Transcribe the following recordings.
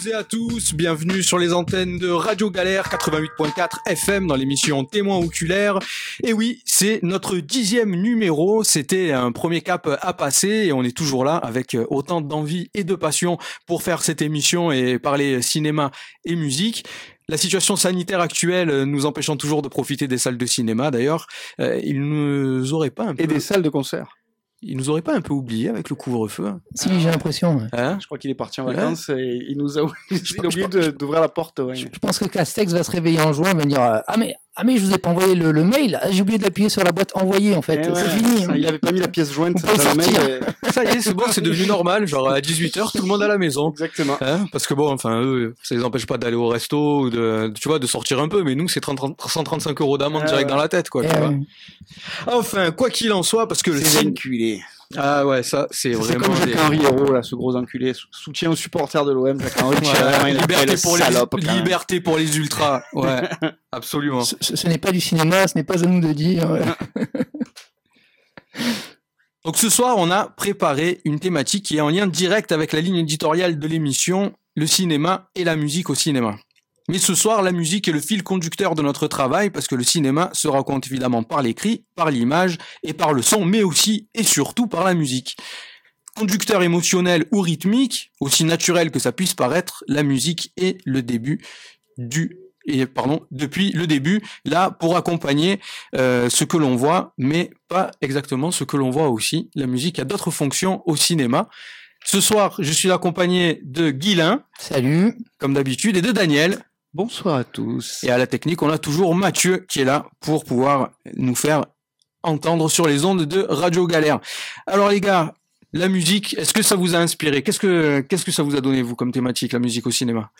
toutes et à tous, bienvenue sur les antennes de Radio Galère 88.4 FM dans l'émission Témoins oculaires. Et oui, c'est notre dixième numéro, c'était un premier cap à passer et on est toujours là avec autant d'envie et de passion pour faire cette émission et parler cinéma et musique. La situation sanitaire actuelle nous empêchant toujours de profiter des salles de cinéma d'ailleurs, euh, il nous aurait pas un peu... Et des salles de concert. Il nous aurait pas un peu oublié avec le couvre-feu hein Si, j'ai l'impression. ouais. Hein Je crois qu'il est parti en vacances et il nous a oublié d'ouvrir la porte. ouais. Je pense que Castex va se réveiller en juin et va dire euh, Ah, mais, ah, mais je vous ai pas envoyé le, le mail. Ah, J'ai oublié d'appuyer sur la boîte envoyer en fait. Eh C'est ouais, fini. ça, hein. Il avait pas mis la pièce jointe dans le mail. et- Ça y est, c'est bon, c'est devenu normal. Genre à 18h, tout le monde à la maison. Exactement. Hein Parce que bon, enfin, eux, ça les empêche pas d'aller au resto ou de, tu vois, de sortir un peu. Mais nous, c'est 30 135 euros d'amende Ah direct ouais. dans la tête, quoi. Eh tu vois. ouais. Enfin, quoi qu'il en soit, parce que le enculé. Ah ouais, ça, c'est C'est vraiment comme des- Jacques Henri Hérault, là, ce gros enculé. Sou- Soutien aux supporters de l'OM, Jacques Henri. Ouais, liberté pour les salope, quand même. liberté pour les ultras. Ouais, absolument. Ce, ce- ce n'est pas du cinéma, ce n'est pas à nous de dire. Donc ce soir, on a préparé une thématique qui est en lien direct avec la ligne éditoriale de l'émission, le cinéma et la musique au cinéma. Mais ce soir, la musique est le fil conducteur de notre travail parce que le cinéma se raconte évidemment par l'écrit, par l'image et par le son, mais aussi et surtout par la musique. Conducteur émotionnel ou rythmique, aussi naturel que ça puisse paraître, la musique est le début du et pardon depuis le début là pour accompagner euh, ce que l'on voit, mais pas exactement ce que l'on voit aussi. La musique a d'autres fonctions au cinéma. Ce soir, je suis accompagné de Guilain, Salut. comme d'habitude, et de Daniel. Bonsoir à tous. Et à la technique, on a toujours Mathieu qui est là pour pouvoir nous faire entendre sur les ondes de Radio Galère. Alors les gars, la musique, est-ce que ça vous a inspiré? Qu'est-ce que ça vous a donné vous comme thématique, la musique au cinéma?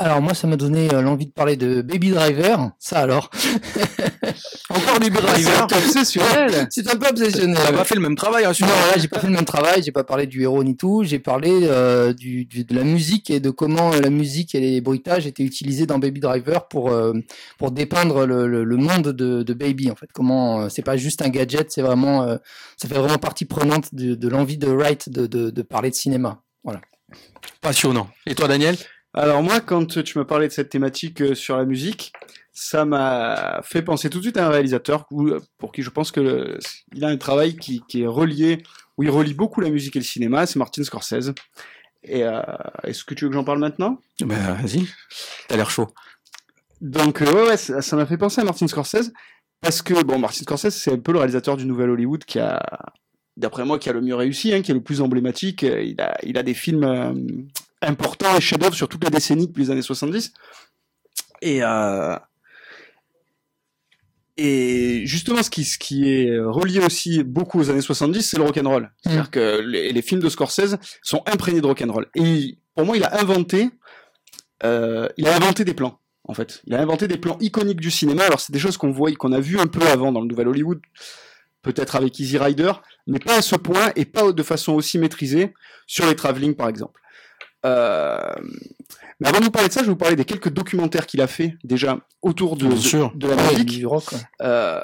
Alors, moi, ça m'a donné euh, l'envie de parler de Baby Driver. Ça alors. Encore des drivers. C'est obsessionnel. C'est un peu obsessionnel. Ça pas fait le même travail, hein, Non, là, j'ai pas fait le même travail, j'ai pas parlé du héros ni tout, j'ai parlé euh, du, du- de la musique et de comment euh, la musique et les bruitages étaient utilisés dans Baby Driver pour euh, pour dépeindre le, le, le monde de, de Baby en fait. Comment euh, c'est pas juste un gadget, c'est vraiment ça fait vraiment partie prenante de, de l'envie de Wright de, de, de parler de cinéma. Passionnant. Et toi, Daniel? Alors moi, quand tu m'as parlé de cette thématique euh, sur la musique, ça m'a fait penser tout de suite à un réalisateur où- pour qui je pense que le- il a un travail qui, qui est relié, où il relie beaucoup la musique et le cinéma, c'est Martin Scorsese. Et euh, est-ce que tu veux que j'en parle maintenant? Ben vas-y. T'as l'air chaud. Donc euh, ouais, ouais, ça m'a fait penser à Martin Scorsese parce que bon, Martin Scorsese c'est un peu le réalisateur du nouvel Hollywood qui a, d'après moi, qui a le mieux réussi, hein, qui est le plus emblématique. Euh, Il a, il a des films euh, importants et chefs-d'œuvre sur toute la décennie depuis les années 70. Et euh, et justement, ce qui, ce qui est relié aussi beaucoup aux années 70, c'est le rock'n'roll. C'est-à-dire que les, les films de Scorsese sont imprégnés de rock'n'roll. Et pour moi, il a inventé, euh, il a inventé des plans en fait. Il a inventé des plans iconiques du cinéma. Alors c'est des choses qu'on voit, qu'on a vu un peu avant dans le Nouvel Hollywood, peut-être avec Easy Rider, mais pas à ce point et pas de façon aussi maîtrisée sur les travelling par exemple. Euh, Mais avant de vous parler de ça, je vais vous parler des quelques documentaires qu'il a fait déjà autour de, la Ouais, musique. du rock, ouais. Euh,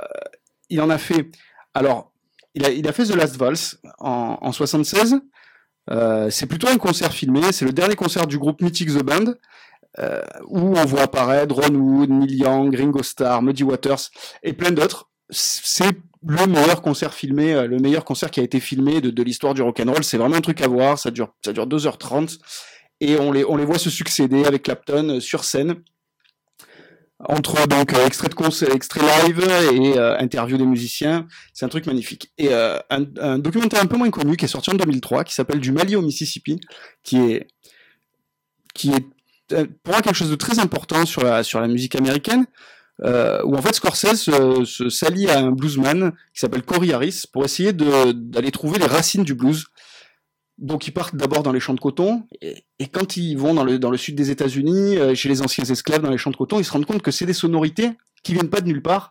il en a fait. Alors, il a, il a fait The Last Valse en, en 76. Euh, c'est plutôt un concert filmé. C'est le dernier concert du groupe Mythic the Band, euh, où on voit apparaître Ron Wood, Neil Young, Ringo Starr, Muddy Waters et plein d'autres. C'est le meilleur concert filmé, euh, le meilleur concert qui a été filmé de, l'histoire du rock'n'roll. C'est vraiment un truc à voir. Ça dure, ça dure 2h30 et on les, on les voit se succéder avec Clapton euh, sur scène entre donc euh, extrait de concert, extrait live et euh, interview des musiciens. C'est un truc magnifique. Et un, documentaire un peu moins connu qui est sorti en 2003, qui s'appelle Du Mali au Mississippi, qui est qui est pour moi quelque chose de très important sur la sur la musique américaine. Euh, où en fait Scorsese se, se s'allie à un bluesman qui s'appelle Corey Harris pour essayer d'aller trouver les racines du blues. Donc ils partent d'abord dans les champs de coton et, et quand ils vont dans le dans le sud des États-Unis, euh, chez les anciens esclaves dans les champs de coton, ils se rendent compte que c'est des sonorités qui viennent pas de nulle part.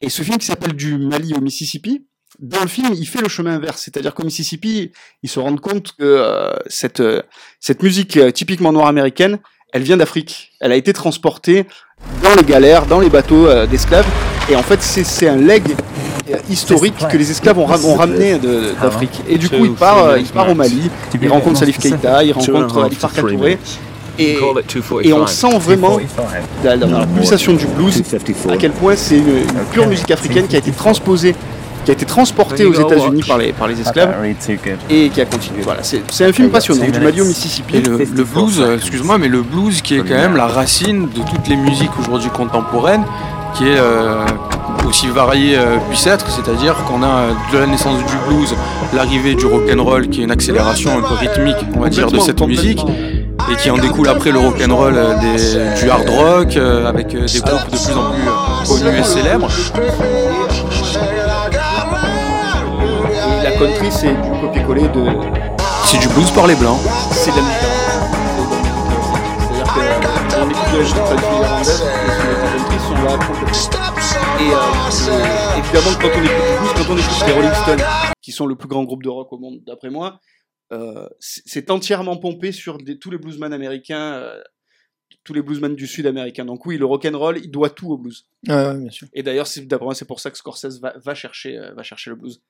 Et ce film qui s'appelle Du Mali au Mississippi, dans le film, il fait le chemin inverse, c'est-à-dire qu'au Mississippi, ils se rendent compte que euh, cette euh, cette musique euh, typiquement noire américaine, elle vient d'Afrique. Elle a été transportée dans les galères, dans les bateaux euh, d'esclaves, et en fait, c'est c'est un leg euh, historique que les esclaves ont, ram- ont ramené de- d'Afrique. Et du coup, il part, euh, il part au Mali, il rencontre Salif Keita, il rencontre Ali Farka Touré, Et, Call it 245. et on sent vraiment dans, dans la pulsation du blues à quel point c'est une, une pure musique africaine qui a été transposée, qui a été transportée aux États-Unis par les, par les esclaves et qui a continué. Voilà, c'est c'est un film passionnant du Mali au Mississippi. Et le, le blues, euh, excuse-moi, mais le blues qui est quand même la racine de toutes les musiques aujourd'hui contemporaines, qui est euh, aussi variée euh, puisse être, c'est-à-dire qu'on a euh, de la naissance du blues, l'arrivée du rock and roll, qui est une accélération un peu rythmique, on va dire, de cette musique, et qui en découle après le rock and roll des- du hard rock, euh, avec des groupes de plus en plus connus et célèbres. Country, c'est du copier-coller de. C'est du blues par les blancs. C'est de la musique. C'est-à-dire que on écoute de la musique traditionnelle irlandaise, les country sont là complètement. Et euh, évidemment, quand on écoute du blues, quand on écoute les Rolling Stones, qui sont le plus grand groupe de rock au monde, d'après moi, euh, c'est entièrement pompé sur des- tous les bluesmen américains, euh, tous les bluesmen du sud américain. Donc oui, le rock and roll, il doit tout au blues. Ouais, bien sûr. Et d'ailleurs, c'est d'après moi, c'est pour ça que Scorsese va, va chercher, euh, va chercher le blues.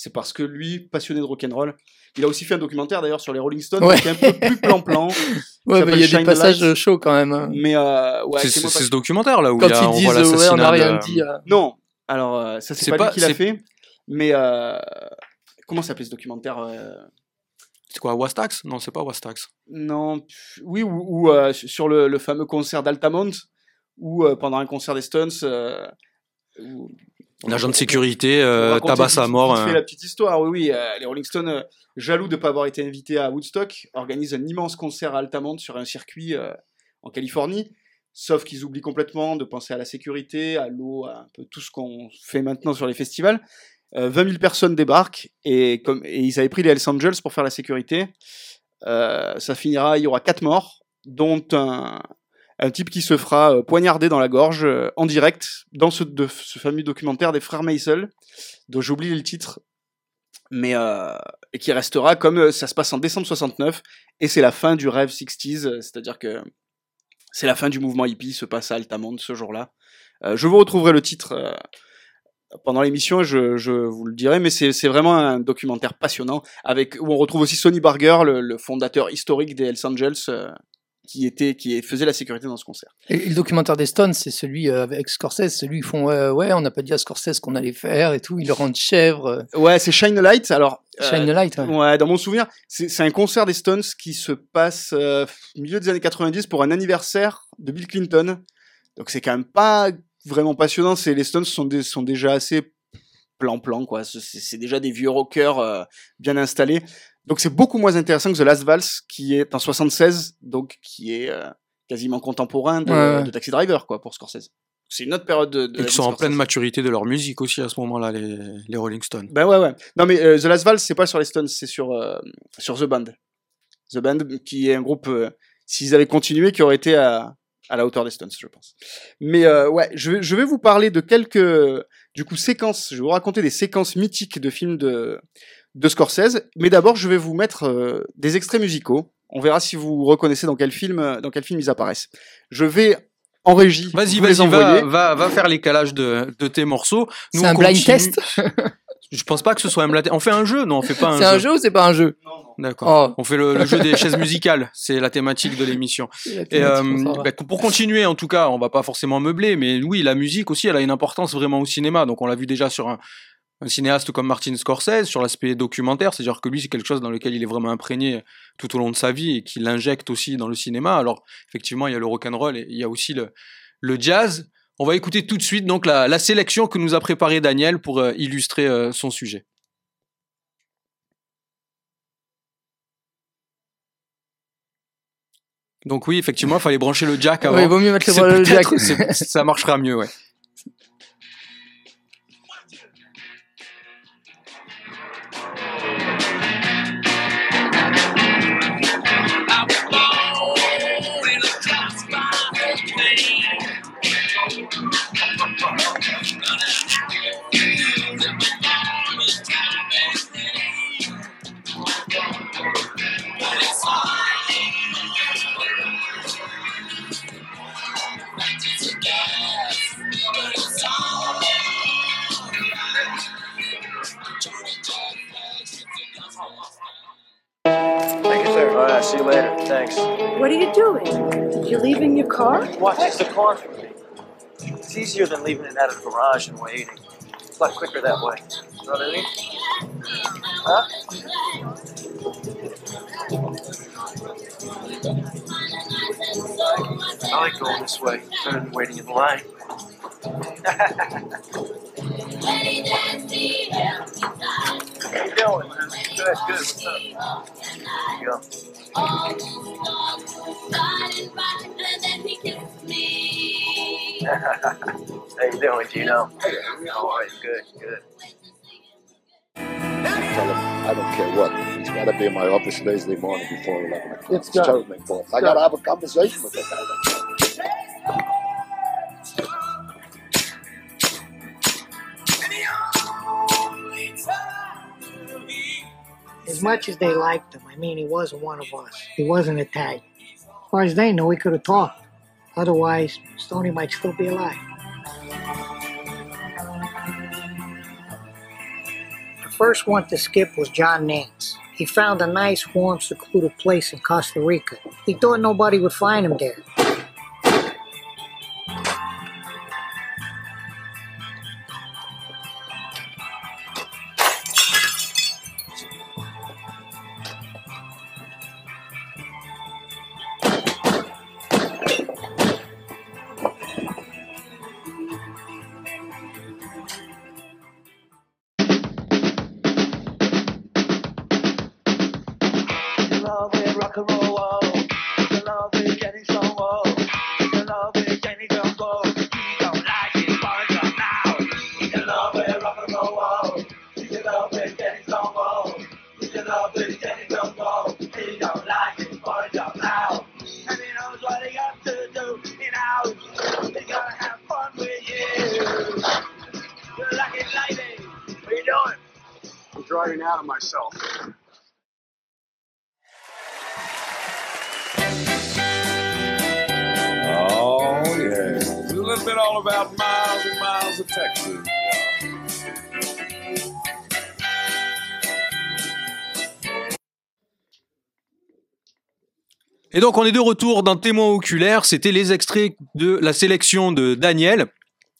C'est parce que lui, passionné de rock and roll, il a aussi fait un documentaire d'ailleurs sur les Rolling Stones, Ouais. qui est un peu plus plan-plan. Ouais, mais il y a Shine des passages chauds quand même. hein. Mais euh, ouais, C'est pas- ce documentaire là où Quand il y a, on ils disent, ouais, on n'a l'assassinat rien de- dit. euh. Non, alors euh, ça c'est pas, pas- lui qui l'a fait, mais euh, comment s'appelait ce documentaire euh, C'est quoi, Wastax? Non, c'est pas Wastax. Non, oui, ou, ou, euh, sur le, le fameux concert d'Altamont, où euh, pendant un concert des Stones, euh, où- Un agent de sécurité euh, tabasse à mort. vite fait un- la petite histoire, oui, oui. euh, les Rolling Stones, euh, jaloux de ne pas avoir été invités à Woodstock, organisent un immense concert à Altamont sur un circuit euh, en Californie. Sauf qu'ils oublient complètement de penser à la sécurité, à l'eau, à un peu tout ce qu'on fait maintenant sur les festivals. Euh, 20 000 personnes débarquent et, comme, et ils avaient pris les Hells Angels pour faire la sécurité. Euh, ça finira, il y aura quatre morts, dont un, un type qui se fera euh, poignarder dans la gorge euh, en direct dans ce, de, fameux documentaire des frères Maisel, dont j'ai oublié le titre, mais euh, et qui restera comme ça se passe en décembre 69 et c'est la fin du rêve 60s, euh, c'est-à-dire que c'est la fin du mouvement hippie, se passe à Altamont ce jour-là. Je vous retrouverai le titre pendant l'émission, je, vous le dirai, mais c'est vraiment un documentaire passionnant avec où on retrouve aussi Sonny Barger, le, le fondateur historique des Hells Angels, qui était qui faisait la sécurité dans ce concert. Et le documentaire des Stones, c'est celui euh, avec Scorsese, celui où ils font ouais, ouais, on n'a pas dit à Scorsese qu'on allait faire et tout, ils le rendent chèvre. euh, Ouais, c'est Shine a Light. Alors, euh, Shine the Light. ouais. Ouais, dans mon souvenir, c'est un concert des Stones qui se passe euh, au milieu des années 90 pour un anniversaire de Bill Clinton. Donc c'est quand même pas vraiment passionnant. C'est les Stones sont, des- sont déjà assez plan-plan quoi. C'est déjà des vieux rockers bien installés. Donc c'est beaucoup moins intéressant que The Last Valse qui est en 76, donc qui est euh, quasiment contemporain de, Ouais, ouais. de Taxi Driver quoi pour Scorsese. C'est une autre période de. de Et la qui vie sont en pleine maturité de leur musique aussi à ce moment-là, les, les Rolling Stones. Ben ouais, ouais. Non, mais euh, The Last Valse, c'est pas sur les Stones, c'est sur, euh, sur The Band. The Band, qui est un groupe, euh, s'ils avaient continué, qui aurait été à, à la hauteur des Stones, je pense. Mais euh, ouais, je vais, je vais vous parler de quelques, du coup, séquences. Je vais vous raconter des séquences mythiques de films de, de Scorsese. Mais d'abord, je vais vous mettre euh, des extraits musicaux. On verra si vous reconnaissez dans quel film, euh, dans quel film ils apparaissent. Je vais en régie. Vas-y, les vas-y, va, envoyer. va, va faire l'écalage de, de tes morceaux. C'est on un blind continue. test Je pense pas que ce soit un blind test. On fait un jeu Non, on fait pas un C'est jeu. un jeu ou c'est pas un jeu? D'accord. Oh. On fait le, le jeu des chaises musicales. C'est la thématique de l'émission. C'est Et euh, bah, pour continuer, en tout cas, on va pas forcément meubler, mais oui, la musique aussi, elle a une importance vraiment au cinéma. Donc, on l'a vu déjà sur un, un cinéaste comme Martin Scorsese, sur l'aspect documentaire, c'est-à-dire que lui, c'est quelque chose dans lequel il est vraiment imprégné tout au long de sa vie et qu'il l'injecte aussi dans le cinéma. Alors, effectivement, il y a le rock'n'roll et il y a aussi le, le jazz. On va écouter tout de suite donc la, la sélection que nous a préparée Daniel pour euh, illustrer euh, son sujet. Donc oui, effectivement, il fallait brancher le jack avant. Ouais, il vaut mieux mettre le, le jack. ça marchera mieux, ouais. Watch the car for me. It's easier than leaving it of the garage and waiting. It's a lot quicker that way. You know what I mean? Huh? I like going this way better than waiting in line. How you doing? Good, good. What's up? There you go. How you doing, Gino? All right, good, good. tell him I don't care what. He's got to be in my office Thursday morning before 11 o'clock. It's It's done. terribly important. I got to have a conversation with that guy. As much as they liked him, I mean, he wasn't one of us. He wasn't Italian. As far as they know, he could have talked. Otherwise, Stoney might still be alive. The first one to skip was John Nance. He found a nice, warm, secluded place in Costa Rica. He thought nobody would find him there. Et donc on est de retour dans Témoin oculaire, c'était les extraits de la sélection de Daniel.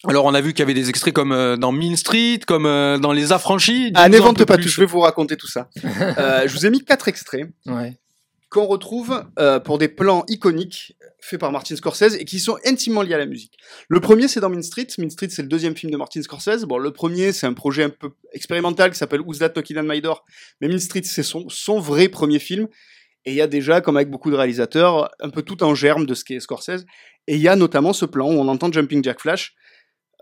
Alors on a vu qu'il y avait des extraits comme euh, dans Mean Street, comme euh, dans Les Affranchis. Ah, peu pas tout, je vais vous raconter tout ça. Euh, je vous ai mis quatre extraits Ouais. qu'on retrouve euh, pour des plans iconiques faits par Martin Scorsese et qui sont intimement liés à la musique. Le premier, c'est dans Mean Street. Mean Street, c'est le deuxième film de Martin Scorsese. Bon, le premier, c'est un projet un peu expérimental qui s'appelle Who's That Knocking on My Door. Mais Mean Street, c'est son, son vrai premier film. Et il y a déjà, comme avec beaucoup de réalisateurs, un peu tout en germe de ce qu'est Scorsese. Et il y a notamment ce plan où on entend Jumping Jack Flash.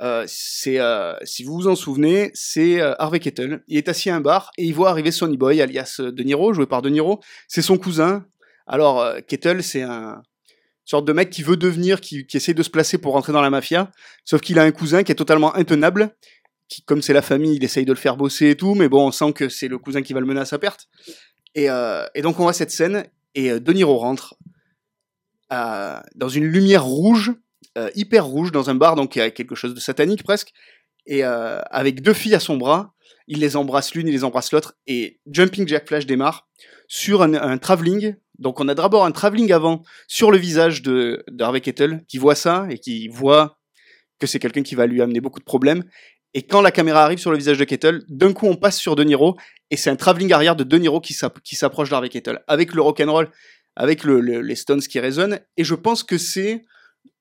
Euh, euh, si vous vous en souvenez, c'est euh, Harvey Keitel. Il est assis à un bar et il voit arriver Sonny Boy, alias De Niro, joué par De Niro. C'est son cousin. Alors, Keitel, c'est un sorte de mec qui veut devenir, qui, qui essaie de se placer pour rentrer dans la mafia. Sauf qu'il a un cousin qui est totalement intenable. Qui, comme c'est la famille, il essaye de le faire bosser et tout, mais bon, on sent que c'est le cousin qui va le mener à sa perte. Et, euh, et donc, on voit cette scène et euh, De Niro rentre euh, dans une lumière rouge, hyper rouge, dans un bar, donc avec quelque chose de satanique presque, et avec deux filles à son bras. Il les embrasse l'une, il les embrasse l'autre, et Jumping Jack Flash démarre sur un, un travelling. Donc on a d'abord un travelling avant sur le visage de, Harvey Keitel, qui voit ça et qui voit que c'est quelqu'un qui va lui amener beaucoup de problèmes. Et quand la caméra arrive sur le visage de Keitel, d'un coup on passe sur De Niro et c'est un travelling arrière de De Niro qui s'app- qui s'approche d'Harvey Keitel avec le rock'n'roll, avec le, le- les Stones qui résonnent. Et je pense que c'est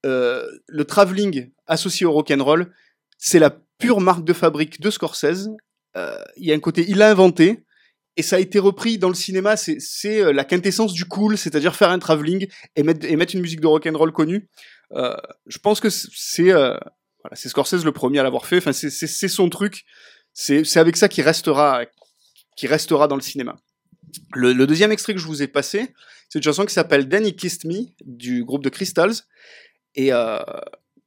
euh, le travelling associé au rock'n'roll, c'est la pure marque de fabrique de Scorsese. Euh, Il y a un côté, il l'a inventé. Et ça a été repris dans le cinéma, c'est- euh, la quintessence du cool, c'est-à-dire faire un travelling et mettre, et mettre une musique de rock'n'roll connue. Je pense que c'est c'est Scorsese le premier à l'avoir fait. Enfin, c'est- son truc. C'est avec ça qu'il restera, qui restera dans le cinéma. Le, le deuxième extrait que je vous ai passé, c'est une chanson qui s'appelle Danny Kissed Me du groupe de Crystals et euh,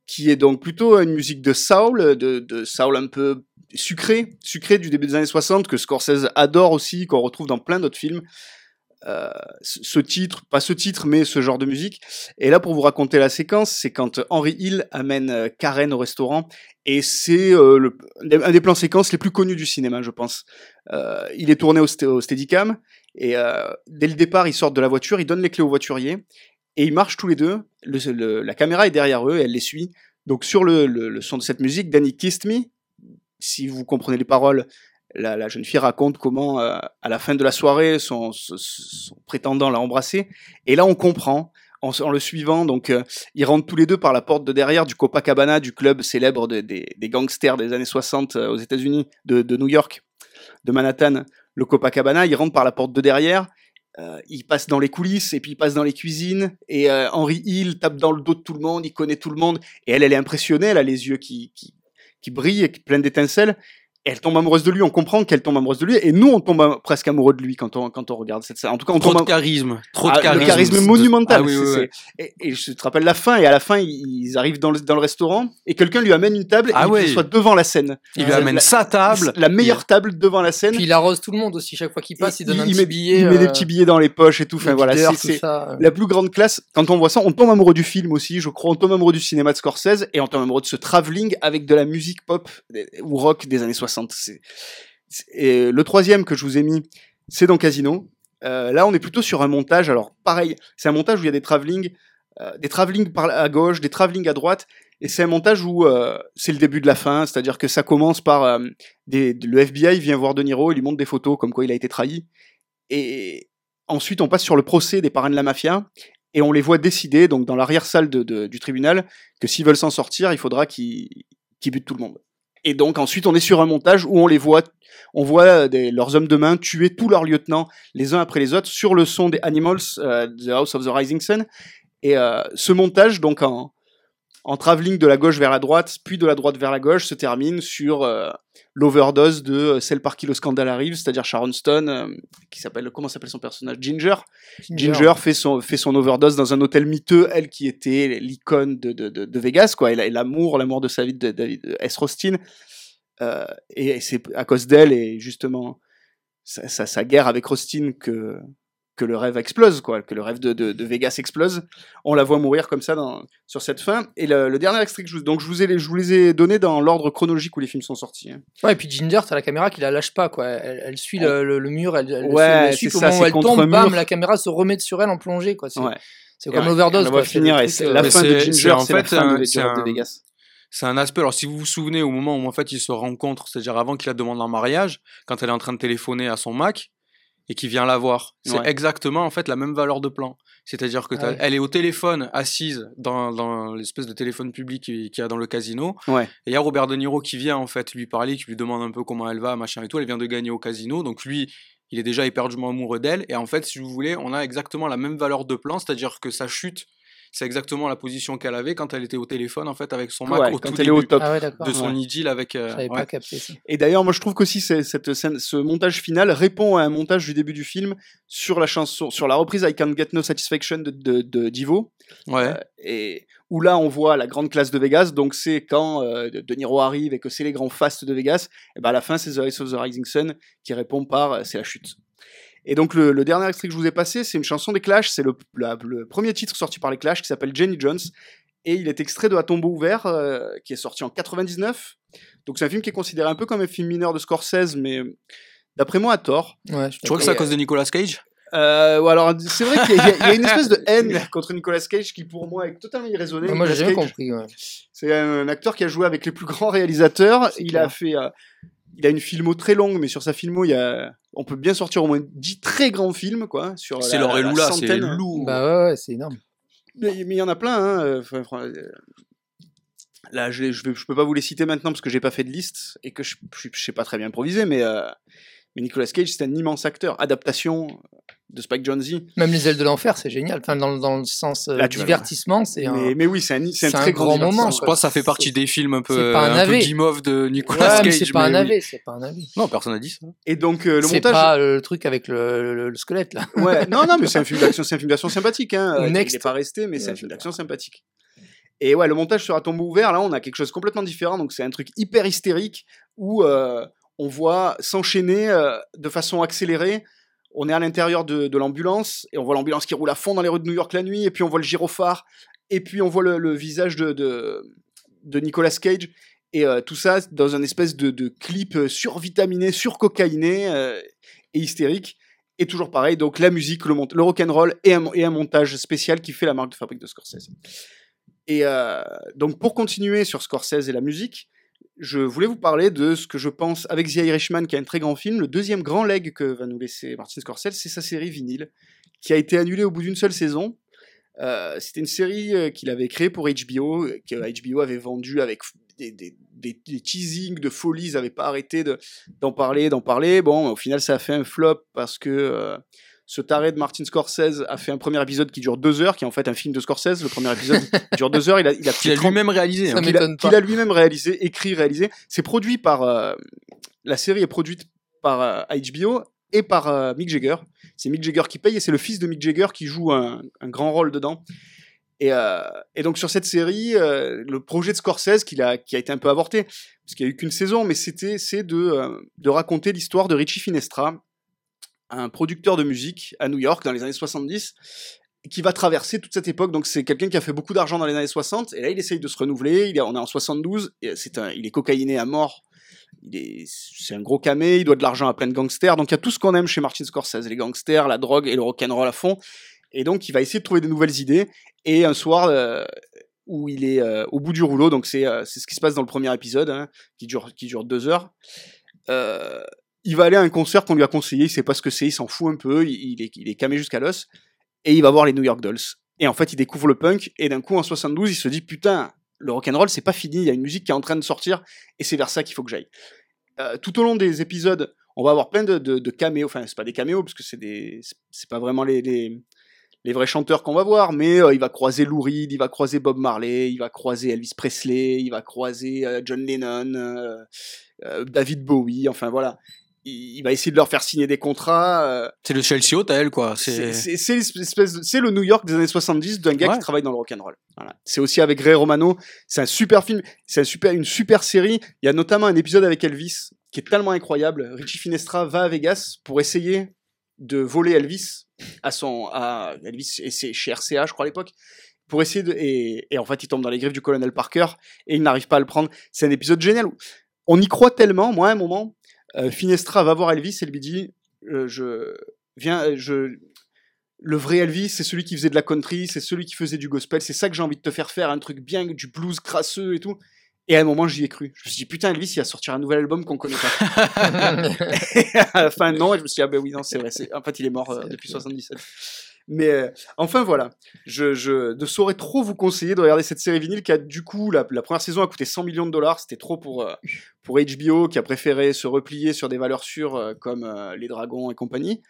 qui est donc plutôt une musique de soul, de, de soul un peu sucré, sucré du début des années 60 que Scorsese adore aussi, qu'on retrouve dans plein d'autres films. Euh, ce titre, pas ce titre, mais ce genre de musique. Et là, pour vous raconter la séquence, c'est quand Henry Hill amène euh, Karen au restaurant, et c'est euh, un des plans séquences les plus connus du cinéma, je pense. Euh, il est tourné au, Steadicam, et euh, dès le départ, ils sortent de la voiture, ils donnent les clés au voiturier, et ils marchent tous les deux. La caméra est derrière eux, et elle les suit. Donc sur le- le son de cette musique, Danny Kissed Me, si vous comprenez les paroles, la, jeune fille raconte comment, euh, à la fin de la soirée, son, prétendant l'a embrassée. Et là, on comprend, en, le suivant, donc euh, ils rentrent tous les deux par la porte de derrière du Copacabana, du club célèbre de- des, gangsters des années 60 euh, aux États-Unis, de, New York, de Manhattan, le Copacabana. Ils rentrent par la porte de derrière. Euh, il passe dans les coulisses et puis il passe dans les cuisines et Henry Hill tape dans le dos de tout le monde, il connaît tout le monde et elle, elle est impressionnée, elle a les yeux qui, brillent et qui pleins d'étincelles. Elle tombe amoureuse de lui, on comprend qu'elle tombe amoureuse de lui et nous on tombe presque amoureux de lui quand on, quand on regarde cette scène. En tout cas, on Trop tombe de charisme. Trop ah, de charisme. Le charisme de- monumental. Ah oui, c'est- oui, oui. c'est- Et, et je te rappelle la fin, et à la fin, ils, arrivent dans le, dans le restaurant, et quelqu'un lui amène une table, Ah et ouais. il soit devant la scène. Il lui amène la- sa table. La meilleure table devant la scène. Puis il arrose tout le monde aussi chaque fois qu'il passe, il, donne un il petit met, billet. il met des euh, petits billets dans les poches et tout. Enfin voilà, c'est euh. la plus grande classe. Quand on voit ça, on tombe amoureux du film aussi. Je crois, on tombe amoureux du cinéma de Scorsese et on tombe amoureux de ce travelling avec de la musique pop ou rock des années 60. Et le troisième que je vous ai mis, c'est dans Casino. Euh, là, on est plutôt sur un montage. Alors pareil, c'est un montage où il y a des travelling, euh, des travelling à gauche, des travelling à droite. Et c'est un montage où euh, c'est le début de la fin, c'est-à-dire que ça commence par le FBI vient voir De Niro, il lui montre des photos comme quoi il a été trahi. Et ensuite, on passe sur le procès des parrains de la mafia et on les voit décider, donc dans l'arrière-salle du tribunal, que s'ils veulent s'en sortir, il faudra qu'ils qu'ils butent tout le monde. Et donc ensuite, on est sur un montage où on les voit, on voit des- leurs hommes de main tuer tous leurs lieutenants les uns après les autres sur le son des Animals, euh, The House of the Rising Sun. Et euh, ce montage, donc en, en travelling de la gauche vers la droite, puis de la droite vers la gauche, se termine sur euh, l'overdose de euh, celle par qui le scandale arrive, c'est-à-dire Sharon Stone, euh, qui s'appelle, comment s'appelle son personnage? Ginger. Ginger. Ginger fait son, fait son overdose dans un hôtel miteux, elle qui était l'icône de, de, de, de Vegas, quoi, et la- et l'amour, l'amour de sa vie de David S. Rostin. Et c'est à cause d'elle et justement sa, sa, sa guerre avec Rostin que, que le rêve explose, quoi, que le rêve de, de, de Vegas explose. On la voit mourir comme ça dans, sur cette fin. Et le, le dernier extrait que je vous, donc je vous, ai, les- je vous les ai donnés dans l'ordre chronologique où les films sont sortis. hein. Ouais, et puis Ginger, t'as la caméra qui la lâche pas, quoi. Elle, elle suit le, le- le mur, elle, elle Ouais, suit, c'est au ça, moment où elle tombe, bam, la caméra se remet sur elle en plongée, quoi. C'est Ouais. comme l'overdose, on voit finir, truc, c'est euh, la fin de Ginger, c'est la fin un- de, Vegas. C'est un aspect. Alors, si vous vous souvenez, au moment où en fait ils se rencontrent, c'est-à-dire avant qu'il la demande en mariage, quand elle est en train de téléphoner à son Mac et qu'il vient la voir, c'est Ouais. exactement en fait la même valeur de plan. C'est-à-dire que Ah ouais. elle est au téléphone, assise dans, dans l'espèce de téléphone public qui- qu'il y a dans le casino. Ouais. Et il y a Robert De Niro qui vient en fait lui parler, qui lui demande un peu comment elle va, machin et tout. Elle vient de gagner au casino, donc lui, il est déjà éperdument amoureux d'elle. Et en fait, si vous voulez, on a exactement la même valeur de plan, c'est-à-dire que sa chute, c'est exactement la position qu'elle avait quand elle était au téléphone en fait avec son Mac Ouais, au quand tout elle est au début top. Ah ouais, de son Ouais. idylle avec. euh, pas capté ça. Et d'ailleurs, moi je trouve qu'aussi c'est- cette scène, ce montage final répond à un montage du début du film sur la chanson, sur la reprise I Can't Get No Satisfaction de, de, de Divo, Ouais. Euh, et où là on voit la grande classe de Vegas. Donc c'est quand euh, De Niro arrive et que c'est les grands fasts de Vegas. Et ben à la fin c'est The House of the Rising Sun qui répond par euh, c'est la chute. Et donc le, le dernier extrait que je vous ai passé, c'est une chanson des Clash. C'est le, la- le premier titre sorti par les Clash qui s'appelle Jenny Jones. Et il est extrait de À tombeau ouvert, euh, qui est sorti en 99. Donc c'est un film qui est considéré un peu comme un film mineur de Scorsese, mais d'après moi à tort. Ouais, je Tu crois que c'est à cause de Nicolas Cage? Euh, ou alors c'est vrai qu'il y, a- il y a une espèce de haine contre Nicolas Cage qui pour moi est totalement irraisonnée. Moi, j'ai Cage, compris. ouais. C'est un acteur qui a joué avec les plus grands réalisateurs. Il clair. a fait, euh, il a une filmo très longue, mais sur sa filmo, il y a, on peut bien sortir au moins 10 très grands films, quoi. Sur C'est la- Laure et la Lula, c'est lourd. Bah ouais, ouais, c'est énorme. Mais il y en a plein. Hein. euh, enfin, euh, Là, je, je peux pas vous les citer maintenant parce que j'ai pas fait de liste et que je, je, je sais pas très bien improviser, mais, euh, mais Nicolas Cage, c'est un immense acteur. Adaptation de Spike Jonze. Même les ailes de l'enfer, c'est génial. Enfin, dans, le- dans le sens euh, Là, divertissement, c'est un. Mais, mais oui, c'est un, c'est un c'est un très grand, grand moment. Je pense que ça fait partie C'est- des films un peu, c'est pas un un peu de Ouais, Nicolas mais Cage. c'est pas un mais oui. AV, c'est pas un AV. Non, personne n'a dit ça. Et donc, euh, le C'est montage. pas euh, le truc avec le, le- le squelette là. Ouais, non, non, mais c'est un film d'action, c'est un film d'action sympathique. Hein. Euh, Next. Il n'est pas resté, mais c'est un film d'action sympathique. Et ouais, le montage sur un tombeau ouvert, là, on a quelque chose de complètement différent. Donc, c'est un truc hyper hystérique où euh, on voit s'enchaîner euh, de façon accélérée. On est à l'intérieur de, l'ambulance et on voit l'ambulance qui roule à fond dans les rues de New York la nuit. Et puis, on voit le gyrophare. Et puis, on voit le, visage de, de, Nicolas Cage. Et euh, tout ça dans un espèce de, clip euh, survitaminé, surcocaïné et hystérique. Et toujours pareil, donc la musique, le, le rock'n'roll et un, et un montage spécial qui fait la marque de fabrique de Scorsese. Et donc pour continuer sur Scorsese et la musique, je voulais vous parler de ce que je pense, avec The Irishman, qui est un très grand film, le deuxième grand leg que va nous laisser Martin Scorsese, c'est sa série vinyle, qui a été annulée au bout d'une seule saison. Euh, C'était une série euh, qu'il avait créée pour HBO, que HBO avait vendue avec des, des, des, teasings de folie, ils n'avaient pas arrêté de- d'en parler, d'en parler. Bon, au final, ça a fait un flop parce que euh, ce taré de Martin Scorsese a fait un premier épisode qui dure deux heures, qui est en fait un film de Scorsese. Le premier épisode dure deux heures, il a, il a pris Qu'il a 30 lui-même réalisé. Ça hein. qu'il a, a lui-même réalisé, écrit, réalisé. C'est produit par. euh, la série est produite par euh, HBO et par euh, Mick Jagger. C'est Mick Jagger qui paye et c'est le fils de Mick Jagger qui joue un, un grand rôle dedans. Et, euh, et donc sur cette série, euh, le projet de Scorsese a, qui a été un peu avorté, parce qu'il n'y a eu qu'une saison, mais c'était c'est de, euh, de raconter l'histoire de Richie Finestra, un producteur de musique à New York dans les années 70, qui va traverser toute cette époque. Donc c'est quelqu'un qui a fait beaucoup d'argent dans les années 60, et là il essaye de se renouveler. Il est, on est en 72, et c'est un, il est cocaïné à mort. C'est un gros camé, il doit de l'argent à plein de gangsters. Donc il y a tout ce qu'on aime chez Martin Scorsese, les gangsters, la drogue et le rock'n'roll à fond. Et donc il va essayer de trouver de nouvelles idées. Et un soir euh, où il est euh, au bout du rouleau, donc c'est euh, c'est ce qui se passe dans le premier épisode, hein, qui dure qui dure deux heures. Il va aller à un concert qu'on lui a conseillé, il sait pas ce que c'est, il s'en fout un peu, il, est, camé jusqu'à l'os, et il va voir les New York Dolls. Et en fait, il découvre le punk, et d'un coup, en 72, il se dit, putain, le rock'n'roll, c'est pas fini, il y a une musique qui est en train de sortir, et c'est vers ça qu'il faut que j'aille. Euh, tout au long des épisodes, on va avoir plein de, de, de caméos, enfin, c'est pas des caméos, parce que c'est des, c'est- pas vraiment les, vrais chanteurs qu'on va voir, mais euh, il va croiser Lou Reed, il va croiser Bob Marley, il va croiser Elvis Presley, il va croiser euh, John Lennon, David Bowie, enfin voilà. Il, va essayer de leur faire signer des contrats. euh, C'est le Chelsea Hotel, quoi. c'est le New York des années 70 d'un gars Ouais. qui travaille dans le rock'n'roll. Voilà. C'est aussi avec Ray Romano. C'est un super film. C'est un super, une super série. Il y a notamment un épisode avec Elvis qui est tellement incroyable. Richie Finestra va à Vegas pour essayer de voler Elvis à son, à Elvis et c'est chez RCA, je crois à l'époque. Pour essayer de, et, et en fait, il tombe dans les griffes du colonel Parker et il n'arrive pas à le prendre. C'est un épisode génial. On y croit tellement. Moi, à un moment, Finestra va voir Elvis et lui dit, euh, je viens, euh, je, le vrai Elvis, c'est celui qui faisait de la country, c'est celui qui faisait du gospel, c'est ça que j'ai envie de te faire faire, un truc bien, du blues crasseux et tout. Et à un moment, j'y ai cru. Je me suis dit, putain, Elvis, il va sortir un nouvel album qu'on connaît pas. et à la fin, non, et je me suis dit, ah ben oui, non, c'est vrai. En fait, il est mort euh, depuis 77. Mais euh, enfin, voilà. Je, ne saurais trop vous conseiller de regarder cette série vinyle qui a, du coup, la, première saison a coûté 100 millions de dollars. C'était trop pour, euh, pour HBO qui a préféré se replier sur des valeurs sûres euh, comme les dragons et compagnie.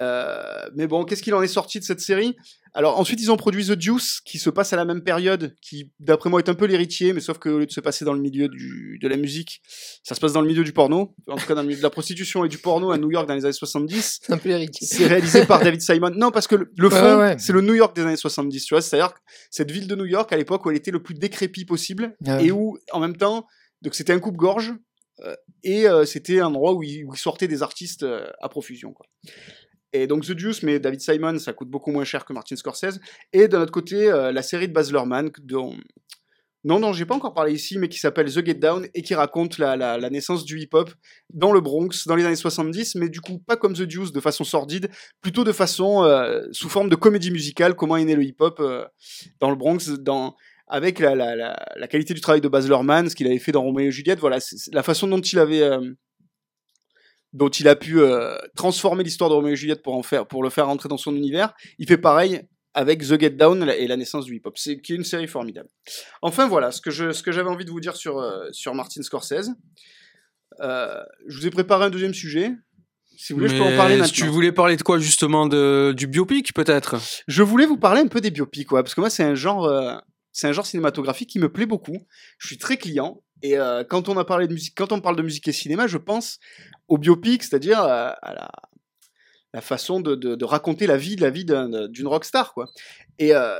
Euh, mais bon, qu'est-ce qu'il en est sorti de cette série? Alors ensuite, ils ont produit The Deuce, qui se passe à la même période, qui d'après moi est un peu l'héritier, mais sauf qu'au lieu de se passer dans le milieu du, de la musique, ça se passe dans le milieu du porno, en tout cas dans le milieu de la prostitution et du porno à New York dans les années 70. C'est un peu héritier. C'est réalisé par David Simon. Non, parce que le, le fond, ouais. c'est le New York des années 70, tu vois. C'est-à-dire que cette ville de New York, à l'époque où elle était le plus décrépit possible, Ah et où, en même temps, donc c'était un coupe-gorge, euh, et euh, c'était un endroit où il, où il sortait des artistes à profusion, quoi. Et donc The Deuce, mais David Simon, ça coûte beaucoup moins cher que Martin Scorsese. Et de notre côté, euh, la série de Baz Luhrmann, dont non, non, j'ai pas encore parlé ici, mais qui s'appelle The Get Down et qui raconte la, naissance du hip-hop dans le Bronx dans les années 70, mais du coup pas comme The Deuce de façon sordide, plutôt de façon euh, sous forme de comédie musicale, comment est né le hip-hop euh, dans le Bronx, avec la, qualité du travail de Baz Luhrmann, ce qu'il avait fait dans Roméo et Juliette, voilà, la façon dont il avait dont il a pu euh, transformer l'histoire de Roméo et Juliette pour en faire pour le faire rentrer dans son univers. Il fait pareil avec The Get Down et la naissance du hip-hop. C'est qui est une série formidable. Enfin voilà ce que je ce que j'avais envie de vous dire sur euh, sur Martin Scorsese. Euh, je vous ai préparé un deuxième sujet. Si vous voulez, je peux en parler maintenant. Tu voulais parler de quoi justement de du biopic peut-être? Je voulais vous parler un peu des biopics, ouais, parce que moi c'est un genre, c'est un genre cinématographique qui me plaît beaucoup. Je suis très client et euh, quand on parle de musique et cinéma, je pense au biopic, c'est-à-dire euh, à la, façon de, raconter la vie, la vie d'un- d'une rockstar, quoi. Et euh,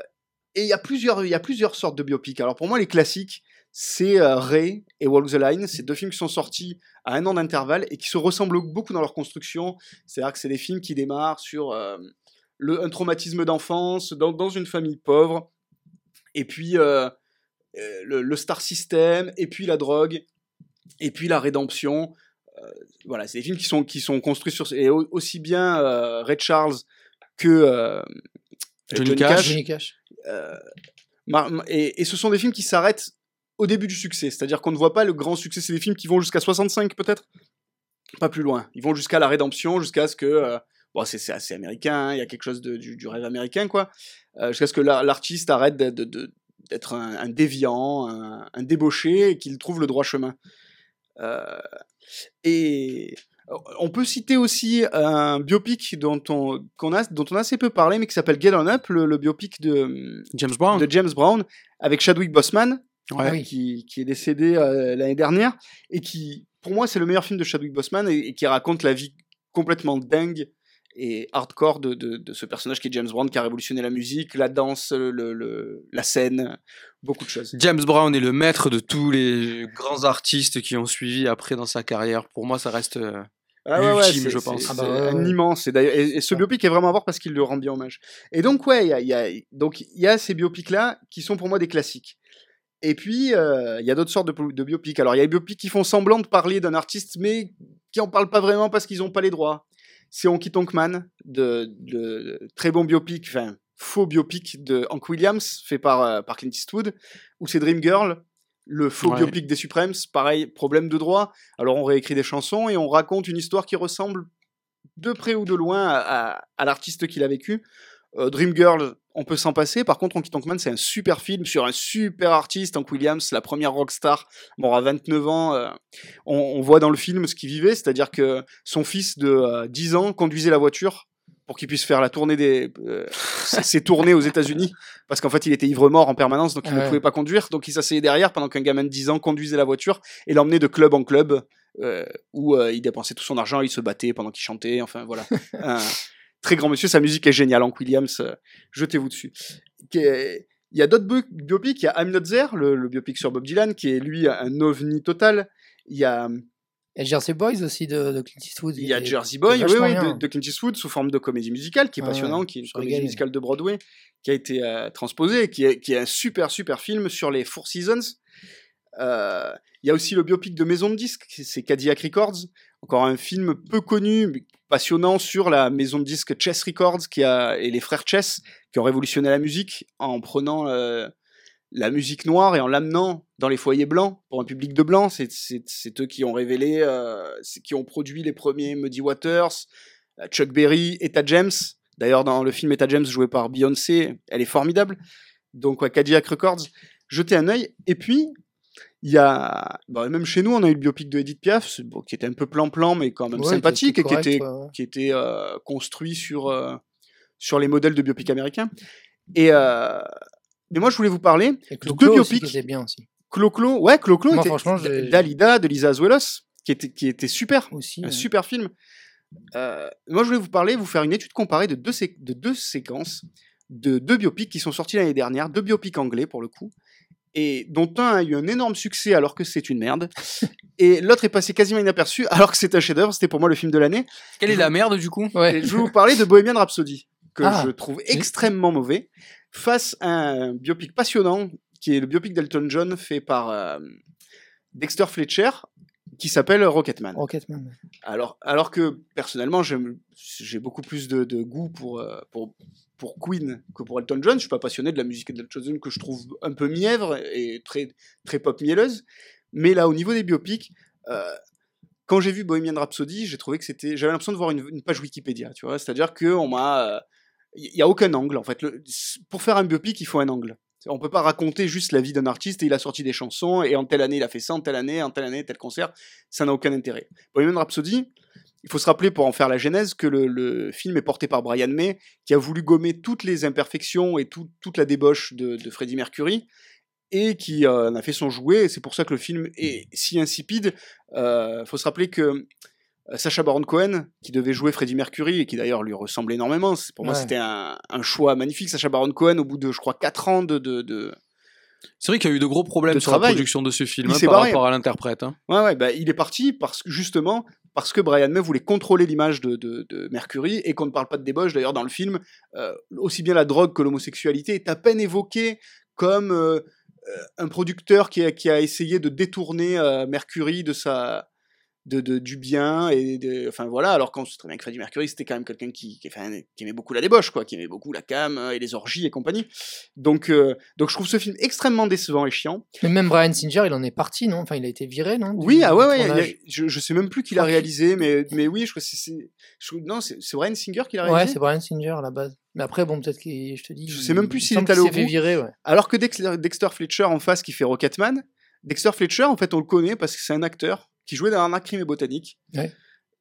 il y a plusieurs, sortes de biopics. Alors pour moi, les classiques, c'est Ray et Walk the Line. C'est deux films qui sont sortis à un an d'intervalle et qui se ressemblent beaucoup dans leur construction. C'est-à-dire que c'est des films qui démarrent sur un traumatisme d'enfance dans, dans une famille pauvre, et puis le, le star system, et puis la drogue, et puis la rédemption. euh, voilà, c'est des films qui sont qui sont construits sur et au- aussi bien euh, Ray Charles que euh, Johnny Cash. Johnny Cash. euh, et, et ce sont des films qui s'arrêtent au début du succès, c'est-à-dire qu'on ne voit pas le grand succès. C'est des films qui vont jusqu'à 65 peut-être, pas plus loin. Ils vont jusqu'à la rédemption, jusqu'à ce que euh, bon, c'est c'est assez américain, hein, il y a quelque chose de, du, du rêve américain quoi, euh, jusqu'à ce que la- l'artiste arrête de- de- de- d'être un, un déviant, un, un débauché, et qu'il trouve le droit chemin. Euh, et on peut citer aussi un biopic dont on, qu'on a, dont on a assez peu parlé, mais qui s'appelle Get On Up, le, le biopic de, James Brown. de James Brown, avec Chadwick Boseman, Ouais. Oui. qui, qui est décédé euh, l'année dernière, et qui, pour moi, c'est le meilleur film de Chadwick Boseman, et, et qui raconte la vie complètement dingue et hardcore de, de, de ce personnage qui est James Brown, qui a révolutionné la musique, la danse, le, le- la scène, beaucoup de choses. James Brown est le maître de tous les grands artistes qui ont suivi après dans sa carrière. Pour moi, ça reste. euh, Ah ouais, ouais, L'ultime, c'est- je pense. C'est Ah bah ouais, un immense. Et, d'ailleurs- et, et ce biopic est vraiment à voir parce qu'il le rend bien hommage. Et donc, ouais, il y a, il y a- donc, il y a ces biopics-là qui sont pour moi des classiques. Et puis, euh, il y a d'autres sortes de, de biopics. Alors, il y a des biopics qui font semblant de parler d'un artiste, mais qui en parlent pas vraiment parce qu'ils n'ont pas les droits. C'est Honky Tonk Man, de, très bon biopic, enfin, faux biopic de Hank Williams, fait par, euh, par Clint Eastwood, ou c'est Dreamgirl, le faux Ouais. biopic des Supremes, pareil, problème de droit. Alors on réécrit des chansons et on raconte une histoire qui ressemble de près ou de loin à, à- à l'artiste qu'il a vécu. Euh, Dreamgirl, on peut s'en passer. Par contre, Honky Tonk Man, c'est un super film sur un super artiste, Hank Williams, la première rockstar, mort à 29 ans. euh, on, on voit dans le film ce qu'il vivait, c'est-à-dire que son fils de euh, 10 ans conduisait la voiture pour qu'il puisse faire la tournée des euh, ses tournées aux États-Unis parce qu'en fait il était ivre mort en permanence donc il ne pouvait pas conduire donc il s'asseyait derrière pendant qu'un gamin de 10 ans conduisait la voiture et l'emmenait de club en club euh, où euh, il dépensait tout son argent il se battait pendant qu'il chantait enfin voilà très grand monsieur sa musique est géniale. Hank Williams euh, jetez-vous dessus. Il y a d'autres bio- biopics. Il y a I'm Not There le, le biopic sur Bob Dylan qui est lui un ovni total. Il y a Il y a Jersey Boys aussi de, de Clint Eastwood. il y a Jersey Boy, qui est oui, oui, de, de Clint Eastwood sous forme de comédie musicale, qui est passionnant, qui est une comédie musicale de Broadway, qui a été euh, transposée, et qui est, qui est un super, super film sur les Four Seasons. Euh, Il y a aussi le biopic de Maison de Disques, c'est Cadillac Records, encore un film peu connu, passionnant sur la maison de disques Chess Records qui a, et les frères Chess, qui ont révolutionné la musique en prenant euh, la musique noire et en l'amenant dans les foyers blancs pour un public de blancs. C'est- eux qui ont révélé, euh, qui ont produit les premiers Muddy Waters, euh, Chuck Berry, Etta James. D'ailleurs, dans le film Etta James joué par Beyoncé, elle est formidable. Donc, ouais, Cadillac Records, jetez un œil. Et puis, il y a, bah, même chez nous, on a eu le biopic de Edith Piaf, bon, qui était un peu plan-plan, mais quand même Ouais, sympathique qui et qui était, ouais, qui était euh, construit sur, euh, sur les modèles de biopic américains. Et, euh, mais moi, je voulais vous parler de deux biopics. qui était bien aussi. Clo-Clo, ouais, Clo-Clo Moi, était franchement, j'ai- Dalida de Lisa Azuelos, qui était, qui était super, aussi un ouais. super film. Moi, je voulais vous parler, vous faire une étude comparée de deux, sé- de deux séquences de deux biopics qui sont sortis l'année dernière, deux biopics anglais pour le coup, et dont un a eu un énorme succès alors que c'est une merde, et l'autre est passé quasiment inaperçu alors que c'est un chef-d'œuvre. C'était pour moi le film de l'année. Quelle est la merde du coup Ouais. Je vais vous parler de Bohemian Rhapsody, que Ah. je trouve extrêmement mauvais, face à un biopic passionnant, qui est le biopic d'Elton John fait par euh, Dexter Fletcher, qui s'appelle Rocketman. Rocketman. Alors, alors que personnellement, j'ai beaucoup plus de, de goût pour, euh, pour, pour Queen que pour Elton John. Je suis pas passionné de la musique d'Elton John que je trouve un peu mièvre et très, très pop mielleuse. Mais là, au niveau des biopics, euh, quand j'ai vu Bohemian Rhapsody, j'ai trouvé que c'était, j'avais l'impression de voir une, page Wikipédia, tu vois. C'est-à-dire que on m'a, il y a aucun angle en fait. Pour faire un biopic, il faut un angle. On peut pas raconter juste la vie d'un artiste et il a sorti des chansons et en telle année il a fait ça, en telle année, en telle année, tel concert. Ça n'a aucun intérêt. Bohemian Rhapsody, il faut se rappeler pour en faire la genèse que le, le film est porté par Brian May, qui a voulu gommer toutes les imperfections et tout- toute la débauche de, de Freddie Mercury, et qui euh, en a fait son jouet. Et c'est pour ça que le film est si insipide. Il faut se rappeler que euh, Sacha Baron Cohen, qui devait jouer Freddie Mercury, et qui d'ailleurs lui ressemble énormément, pour moi c'était un, un choix magnifique. Sacha Baron Cohen, au bout de, je crois, 4 ans de... de, de... C'est vrai qu'il y a eu de gros problèmes De sur la production de ce film Il hein, par barré. rapport à l'interprète. hein. Ouais, ouais, bah, il est parti parce que justement parce que Brian May voulait contrôler l'image de, de, Mercury et qu'on ne parle pas de débauche. D'ailleurs, dans le film, euh, aussi bien la drogue que l'homosexualité est à peine évoquée comme euh, euh, un producteur qui a, qui a essayé de détourner Mercury de sa de, de- du bien et de, enfin voilà. Alors qu'on sait très bien que Freddie Mercury, c'était quand même quelqu'un qui, qui, enfin, qui aimait beaucoup la débauche, quoi, qui aimait beaucoup la cam euh, et les orgies et compagnie. Donc, euh, donc je trouve ce film extrêmement décevant et chiant. Mais même Brian Singer, il en est parti, non? Enfin, il a été viré, non? Du- Oui, ah ouais, ouais. a- je, je sais même plus qui l'a réalisé, mais, mais oui, je crois c'est, non, c'est, Brian Singer qui l'a Ouais, réalisé? c'est Brian Singer à la base. Mais après, bon, peut-être que je te dis. Je sais même plus il s'il est allé au bout. virer, ouais. Alors que Dexter, Dexter Fletcher en face qui fait Rocketman, Dexter Fletcher, en fait, on le connaît parce que c'est un acteur qui jouait dans Arnaque Crime et Botanique Ouais.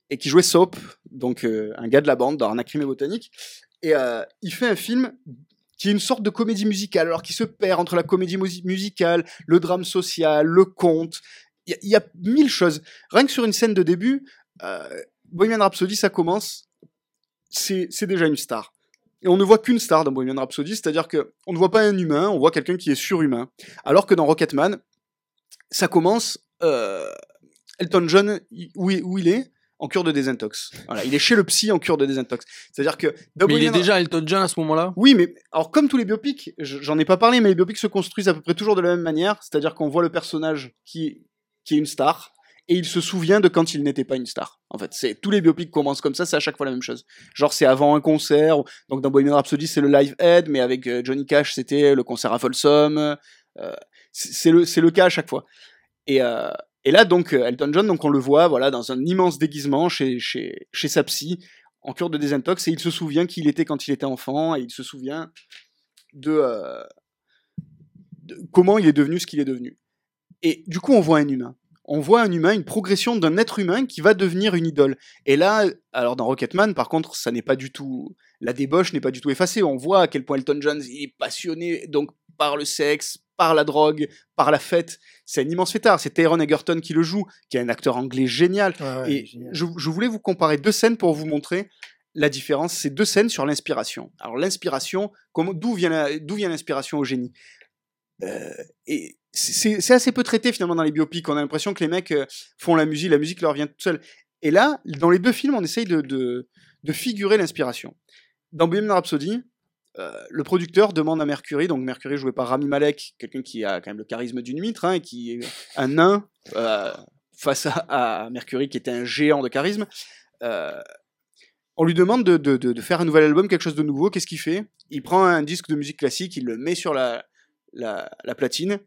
et qui jouait Soap, donc euh, un gars de la bande dans Arnaque Crime et Botanique. Et euh, il fait un film qui est une sorte de comédie musicale, alors qui se perd entre la comédie musi- musicale, le drame social, le conte. Il y, a- il y a mille choses. Rien que sur une scène de début, euh, Bohemian Rhapsody, ça commence, c'est déjà une star. Et on ne voit qu'une star dans Bohemian Rhapsody, c'est-à-dire que on ne voit pas un humain, on voit quelqu'un qui est surhumain. Alors que dans Rocketman, ça commence euh, Elton John où il, où il est en cure de désintox. Voilà, il est chez le psy en cure de désintox. C'est-à-dire que Mais il est déjà Elton John à ce moment-là? Oui, mais alors comme tous les biopics, je- j'en ai pas parlé, mais les biopics se construisent à peu près toujours de la même manière, c'est-à-dire qu'on voit le personnage qui qui est une star et il se souvient de quand il n'était pas une star. En fait, c'est tous les biopics commencent comme ça, c'est à chaque fois la même chose. Genre c'est avant un concert, donc dans Bohemian Rhapsody c'est le live head, mais avec euh, Johnny Cash c'était le concert à Folsom. euh, c'est c'est le c'est le cas à chaque fois. Et euh, et là donc euh, Elton John, donc on le voit voilà dans un immense déguisement chez chez chez sa psy en cure de désintox et il se souvient qui il était quand il était enfant et il se souvient de, euh, de comment il est devenu ce qu'il est devenu. Et du coup, on voit un humain. On voit un humain, une progression d'un être humain qui va devenir une idole. Et là, alors dans Rocketman, par contre, ça n'est pas du tout. La débauche n'est pas du tout effacée. On voit à quel point Elton John est passionné donc par le sexe, par la drogue, par la fête. C'est un immense fêtard. C'est Taron Egerton qui le joue, qui est un acteur anglais génial. Ouais, Et génial. je, je voulais vous comparer deux scènes pour vous montrer la différence. C'est deux scènes sur l'inspiration. Alors l'inspiration, d'où vient d'où vient l'inspiration au génie? Euh, Et c'est assez peu traité finalement dans les biopics. On a l'impression que les mecs euh, font la musique, la musique leur vient toute seule. Et là, dans les deux films, on essaye de, de, de figurer l'inspiration. Dans Bohemian Rhapsody, le producteur demande à Mercury, donc Mercury joué par Rami Malek, quelqu'un qui a quand même le charisme d'une huître, hein, et qui est un nain euh, face à, Mercury qui était un géant de charisme. Euh, on lui demande de, faire un nouvel album, quelque chose de nouveau. Qu'est-ce qu'il fait? Il prend un disque de musique classique, il le met sur la, la, la platine,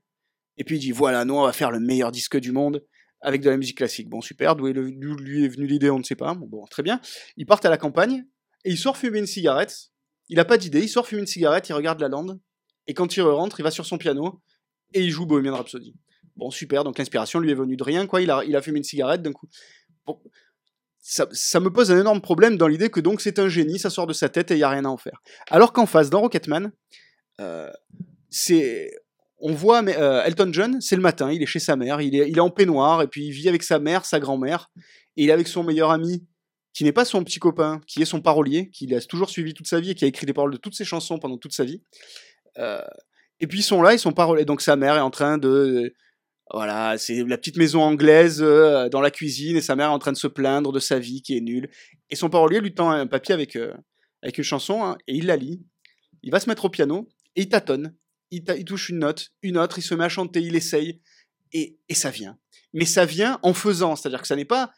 et puis il dit voilà, nous on va faire le meilleur disque du monde avec de la musique classique. Bon, super, d'où lui est venue l'idée, on ne sait pas. Bon, très bien. Ils partent à la campagne, et il sort fumer une cigarette. Il n'a pas d'idée, il sort fumer une cigarette, il regarde la lande, et quand il rentre, il va sur son piano, et il joue Bohemian Rhapsody. Bon, super, donc l'inspiration lui est venue de rien, quoi. Il a, a fumé une cigarette d'un coup. Bon, ça, ça me pose un énorme problème dans l'idée que donc c'est un génie, ça sort de sa tête et il n'y a rien à en faire. Alors qu'en face, dans Rocketman, euh, c'est. On voit mais, euh, Elton John, c'est le matin, il est chez sa mère, il est, il est en peignoir, et puis il vit avec sa mère, sa grand-mère, et il est avec son meilleur ami, qui n'est pas son petit copain, qui est son parolier, qui l'a toujours suivi toute sa vie et qui a écrit les paroles de toutes ses chansons pendant toute sa vie. Euh, et puis ils sont là, ils sont paroliers. Donc sa mère est en train de. Voilà, c'est la petite maison anglaise euh, dans la cuisine et sa mère est en train de se plaindre de sa vie qui est nulle. Et son parolier lui tend un papier avec, euh, avec une chanson hein, et il la lit. Il va se mettre au piano et il tâtonne. Il, touche une note, une autre, il se met à chanter, il essaye et ça vient. Mais ça vient en faisant, c'est-à-dire que ça n'est pas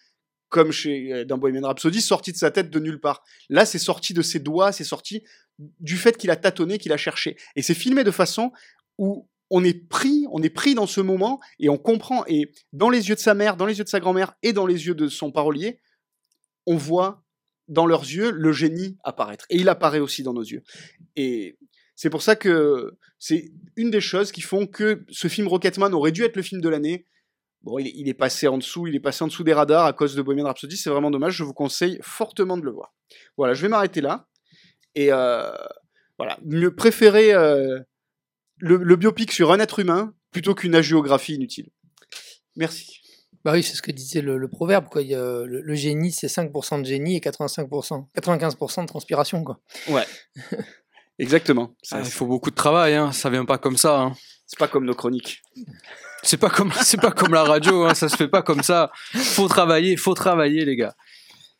comme chez, euh, dans Bohemian Rhapsody, sorti de sa tête de nulle part. Là, c'est sorti de ses doigts, c'est sorti du fait qu'il a tâtonné, qu'il a cherché. Et c'est filmé de façon où on est pris, on est pris dans ce moment et on comprend. Et dans les yeux de sa mère, dans les yeux de sa grand-mère et dans les yeux de son parolier, on voit dans leurs yeux le génie apparaître. Et il apparaît aussi dans nos yeux. Et c'est pour ça que c'est une des choses qui font que ce film Rocketman aurait dû être le film de l'année. Bon, il est, il est passé en dessous, il est passé en dessous des radars à cause de Bohemian Rhapsody. C'est vraiment dommage. Je vous conseille fortement de le voir. Voilà, je vais m'arrêter là. Et euh, voilà, mieux préférer euh, le, le biopic sur un être humain plutôt qu'une agiographie inutile. Merci. Bah oui, c'est ce que disait le, le proverbe, quoi. Il y a, le, le génie, c'est 5% de génie et 85%, 95% de transpiration, quoi. Ouais. Exactement. Ça, Ah, Il c'est- faut beaucoup de travail, hein. ça vient pas comme ça. hein. C'est pas comme nos chroniques. C'est pas comme c'est pas comme la radio, hein. ça se fait pas comme ça. Faut travailler, faut travailler les gars.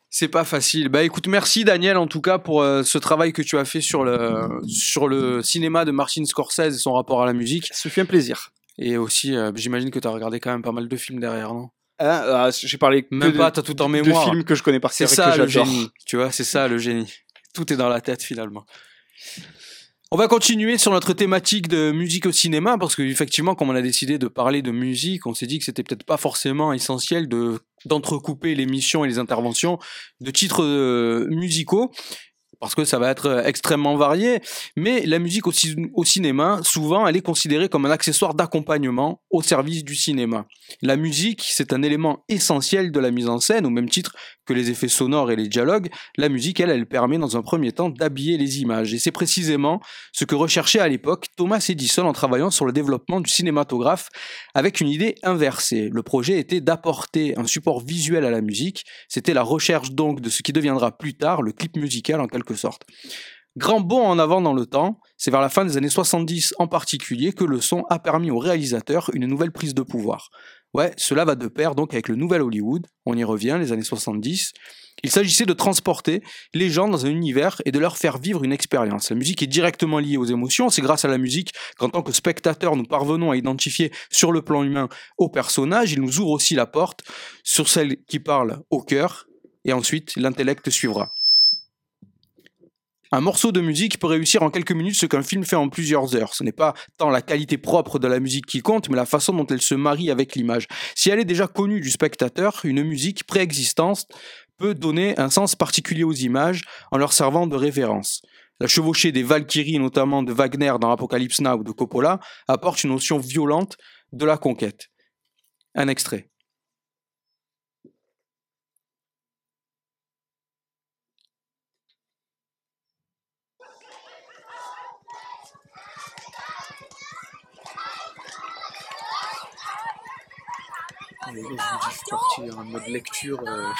C'est pas facile. Bah écoute, merci Daniel en tout cas pour euh, ce travail que tu as fait sur le sur le cinéma de Martin Scorsese et son rapport à la musique. Ça fait un plaisir. Et aussi, euh, j'imagine que tu as regardé quand même pas mal de films derrière, non? Hein, ah, J'ai parlé que Même de- pas, t'as tout en de mémoire. films que je connais par C'est cœur et ça que le génie. Tu vois, c'est ça le génie. Tout est dans la tête finalement. On va continuer sur notre thématique de musique au cinéma parce que effectivement, comme on a décidé de parler de musique, on s'est dit que c'était peut-être pas forcément essentiel de d'entrecouper l'émission et les interventions de titres euh, musicaux parce que ça va être euh, extrêmement varié. Mais la musique au, au cinéma, souvent, elle est considérée comme un accessoire d'accompagnement au service du cinéma. La musique, c'est un élément essentiel de la mise en scène, au même titre que les effets sonores et les dialogues. La musique, elle, elle permet dans un premier temps d'habiller les images. Et c'est précisément ce que recherchait à l'époque Thomas Edison en travaillant sur le développement du cinématographe avec une idée inversée. Le projet était d'apporter un support visuel à la musique. C'était la recherche donc de ce qui deviendra plus tard le clip musical en quelque sorte. Grand bond en avant dans le temps, c'est vers la fin des années 70 en particulier que le son a permis au réalisateur une nouvelle prise de pouvoir. Ouais, cela va de pair donc avec le nouvel Hollywood, on y revient, les années 70. Il s'agissait de transporter les gens dans un univers et de leur faire vivre une expérience. La musique est directement liée aux émotions, c'est grâce à la musique qu'en tant que spectateur nous parvenons à identifier sur le plan humain au personnage, il nous ouvre aussi la porte sur celle qui parle au cœur, et ensuite l'intellect suivra. Un morceau de musique peut réussir en quelques minutes ce qu'un film fait en plusieurs heures. Ce n'est pas tant la qualité propre de la musique qui compte, mais la façon dont elle se marie avec l'image. Si elle est déjà connue du spectateur, une musique préexistante peut donner un sens particulier aux images en leur servant de référence. La chevauchée des Valkyries, notamment de Wagner dans Apocalypse Now ou de Coppola, apporte une notion violente de la conquête. Un extrait. Les gars, je suis parti en mode lecture. euh,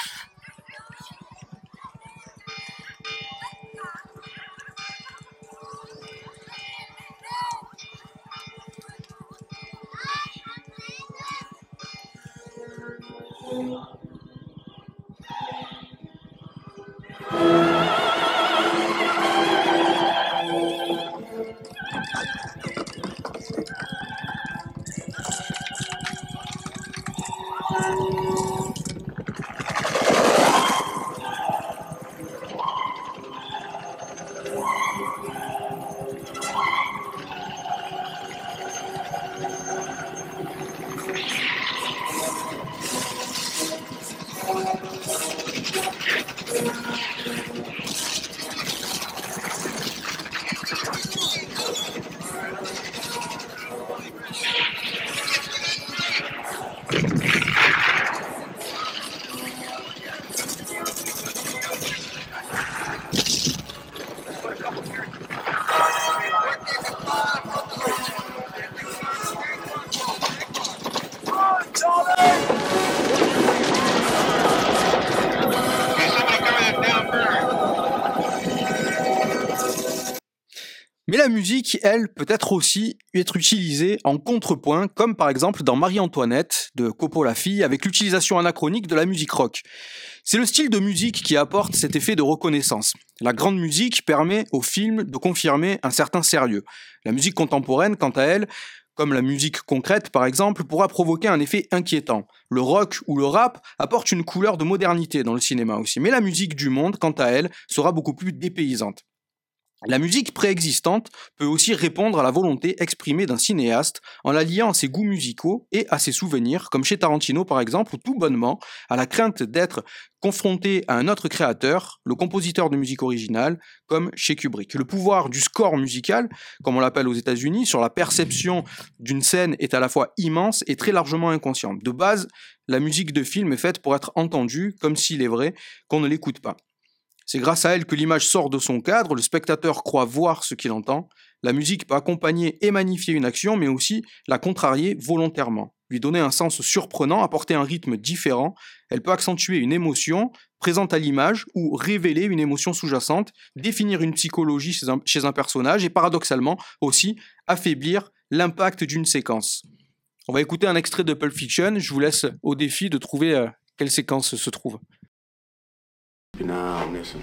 musique, elle, peut être aussi être utilisée en contrepoint, comme par exemple dans Marie-Antoinette de Coppola fille, avec l'utilisation anachronique de la musique rock. C'est le style de musique qui apporte cet effet de reconnaissance. La grande musique permet au film de confirmer un certain sérieux. La musique contemporaine, quant à elle, comme la musique concrète par exemple, pourra provoquer un effet inquiétant. Le rock ou le rap apporte une couleur de modernité dans le cinéma aussi, mais la musique du monde, quant à elle, sera beaucoup plus dépaysante. La musique préexistante peut aussi répondre à la volonté exprimée d'un cinéaste en la liant à ses goûts musicaux et à ses souvenirs, comme chez Tarantino par exemple, ou tout bonnement à la crainte d'être confronté à un autre créateur, le compositeur de musique originale, comme chez Kubrick. Le pouvoir du score musical, comme on l'appelle aux États-Unis, sur la perception d'une scène est à la fois immense et très largement inconsciente. De base, la musique de film est faite pour être entendue, comme s'il est vrai qu'on ne l'écoute pas. C'est grâce à elle que l'image sort de son cadre, le spectateur croit voir ce qu'il entend. La musique peut accompagner et magnifier une action, mais aussi la contrarier volontairement, lui donner un sens surprenant, apporter un rythme différent. Elle peut accentuer une émotion présente à l'image ou révéler une émotion sous-jacente, définir une psychologie chez un, personnage et paradoxalement aussi affaiblir l'impact d'une séquence. On va écouter un extrait de Pulp Fiction. Je vous laisse au défi de trouver euh, quelle séquence se trouve. Now listen.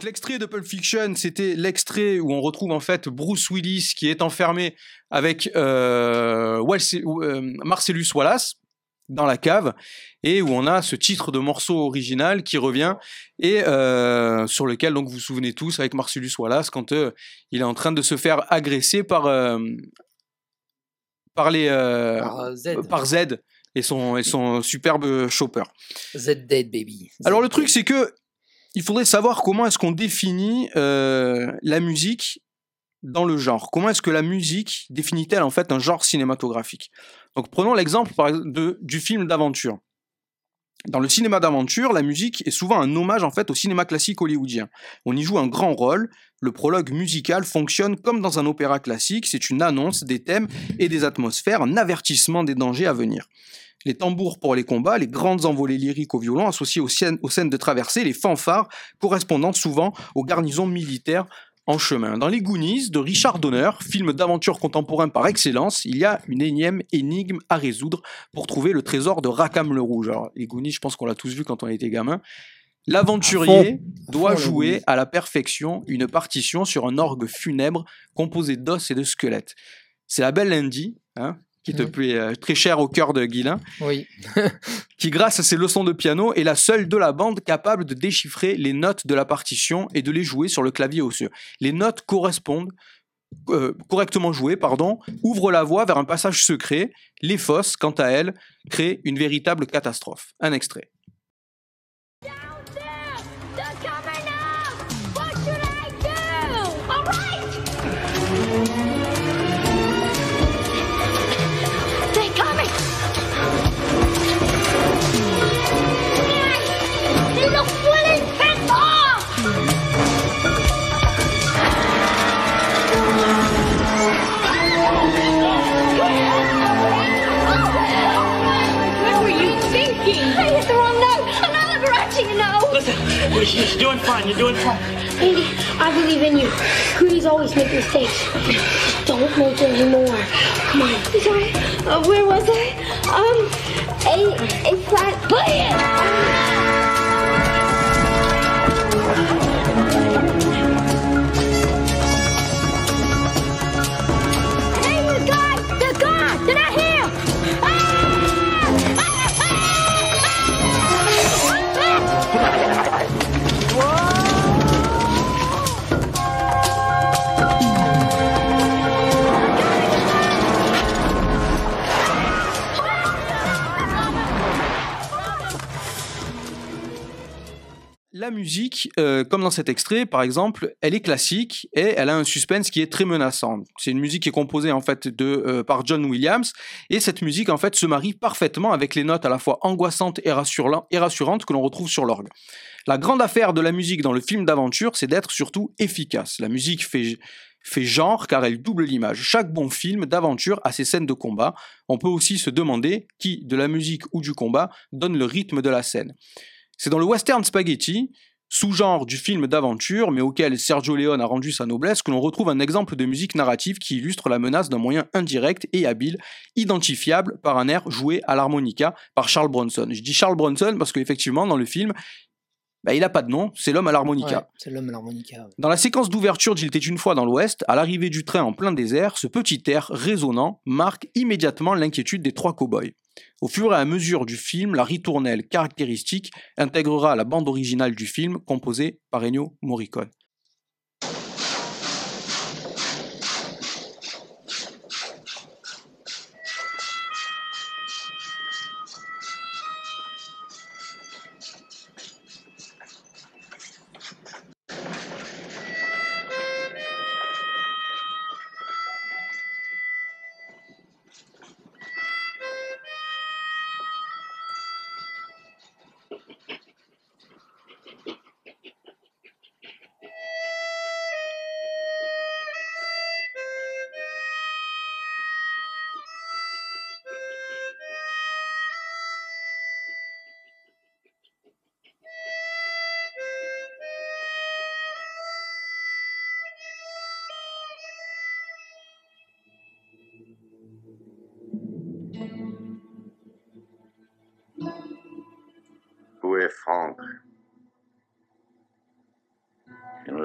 Donc l'extrait de Pulp Fiction, c'était l'extrait où on retrouve en fait Bruce Willis qui est enfermé avec euh, euh, Marcellus Wallace dans la cave et où on a ce titre de morceau original qui revient et euh, sur lequel donc vous vous souvenez tous avec Marcellus Wallace quand euh, il est en train de se faire agresser par euh, par les Par, Z. par Z et son et son superbe chopper. Z Dead Baby. Z Alors le truc c'est que il faudrait savoir comment est-ce qu'on définit euh, la musique dans le genre. Comment est-ce que la musique définit-elle en fait un genre cinématographique? Donc prenons l'exemple du film d'aventure. Dans le cinéma d'aventure, la musique est souvent un hommage en fait au cinéma classique hollywoodien. On y joue un grand rôle. Le prologue musical fonctionne comme dans un opéra classique. C'est une annonce des thèmes et des atmosphères, un avertissement des dangers à venir. Les tambours pour les combats, les grandes envolées lyriques au violon associées aux scènes, aux scènes de traversée, les fanfares correspondant souvent aux garnisons militaires en chemin. Dans Les Goonies de Richard Donner, film d'aventure contemporain par excellence, il y a une énième énigme à résoudre pour trouver le trésor de Rackham le Rouge. Alors, les Goonies, je pense qu'on l'a tous vu quand on était gamin. L'aventurier doit jouer à la perfection une partition sur un orgue funèbre composé d'os et de squelettes. C'est la belle Lindy, hein, qui te Mhm. plaît euh, très cher au cœur de Guilin, Oui. qui grâce à ses leçons de piano est la seule de la bande capable de déchiffrer les notes de la partition et de les jouer sur le clavier osseux. Les notes correspondent euh, correctement jouées, pardon, ouvrent la voie vers un passage secret. Les fausses, quant à elles, créent une véritable catastrophe. Un extrait. You're doing fine. You're doing fine. Andy, I believe in you. Goonies always make mistakes. Don't make any more. Come on. Sorry. Uh, where was I? Um, a a flat. Play it. La musique, euh, comme dans cet extrait, par exemple, elle est classique et elle a un suspense qui est très menaçant. C'est une musique qui est composée en fait de euh, par John Williams et cette musique en fait se marie parfaitement avec les notes à la fois angoissantes et, rassurant- et rassurantes que l'on retrouve sur l'orgue. La grande affaire de la musique dans le film d'aventure, c'est d'être surtout efficace. La musique fait genre car elle double l'image. Chaque bon film d'aventure a ses scènes de combat. On peut aussi se demander qui, de la musique ou du combat, donne le rythme de la scène. C'est dans le western spaghetti, sous-genre du film d'aventure, mais auquel Sergio Leone a rendu sa noblesse, que l'on retrouve un exemple de musique narrative qui illustre la menace d'un moyen indirect et habile, identifiable par un air joué à l'harmonica par Charles Bronson. Je dis Charles Bronson parce qu'effectivement, dans le film, bah, il n'a pas de nom, c'est l'homme à l'harmonica. Ouais, c'est l'homme à l'harmonica. ouais. Dans la séquence d'ouverture d'Il était une fois dans l'Ouest, à l'arrivée du train en plein désert, ce petit air résonnant marque immédiatement l'inquiétude des trois cow-boys. Au fur et à mesure du film, la ritournelle caractéristique intégrera la bande originale du film composée par Ennio Morricone.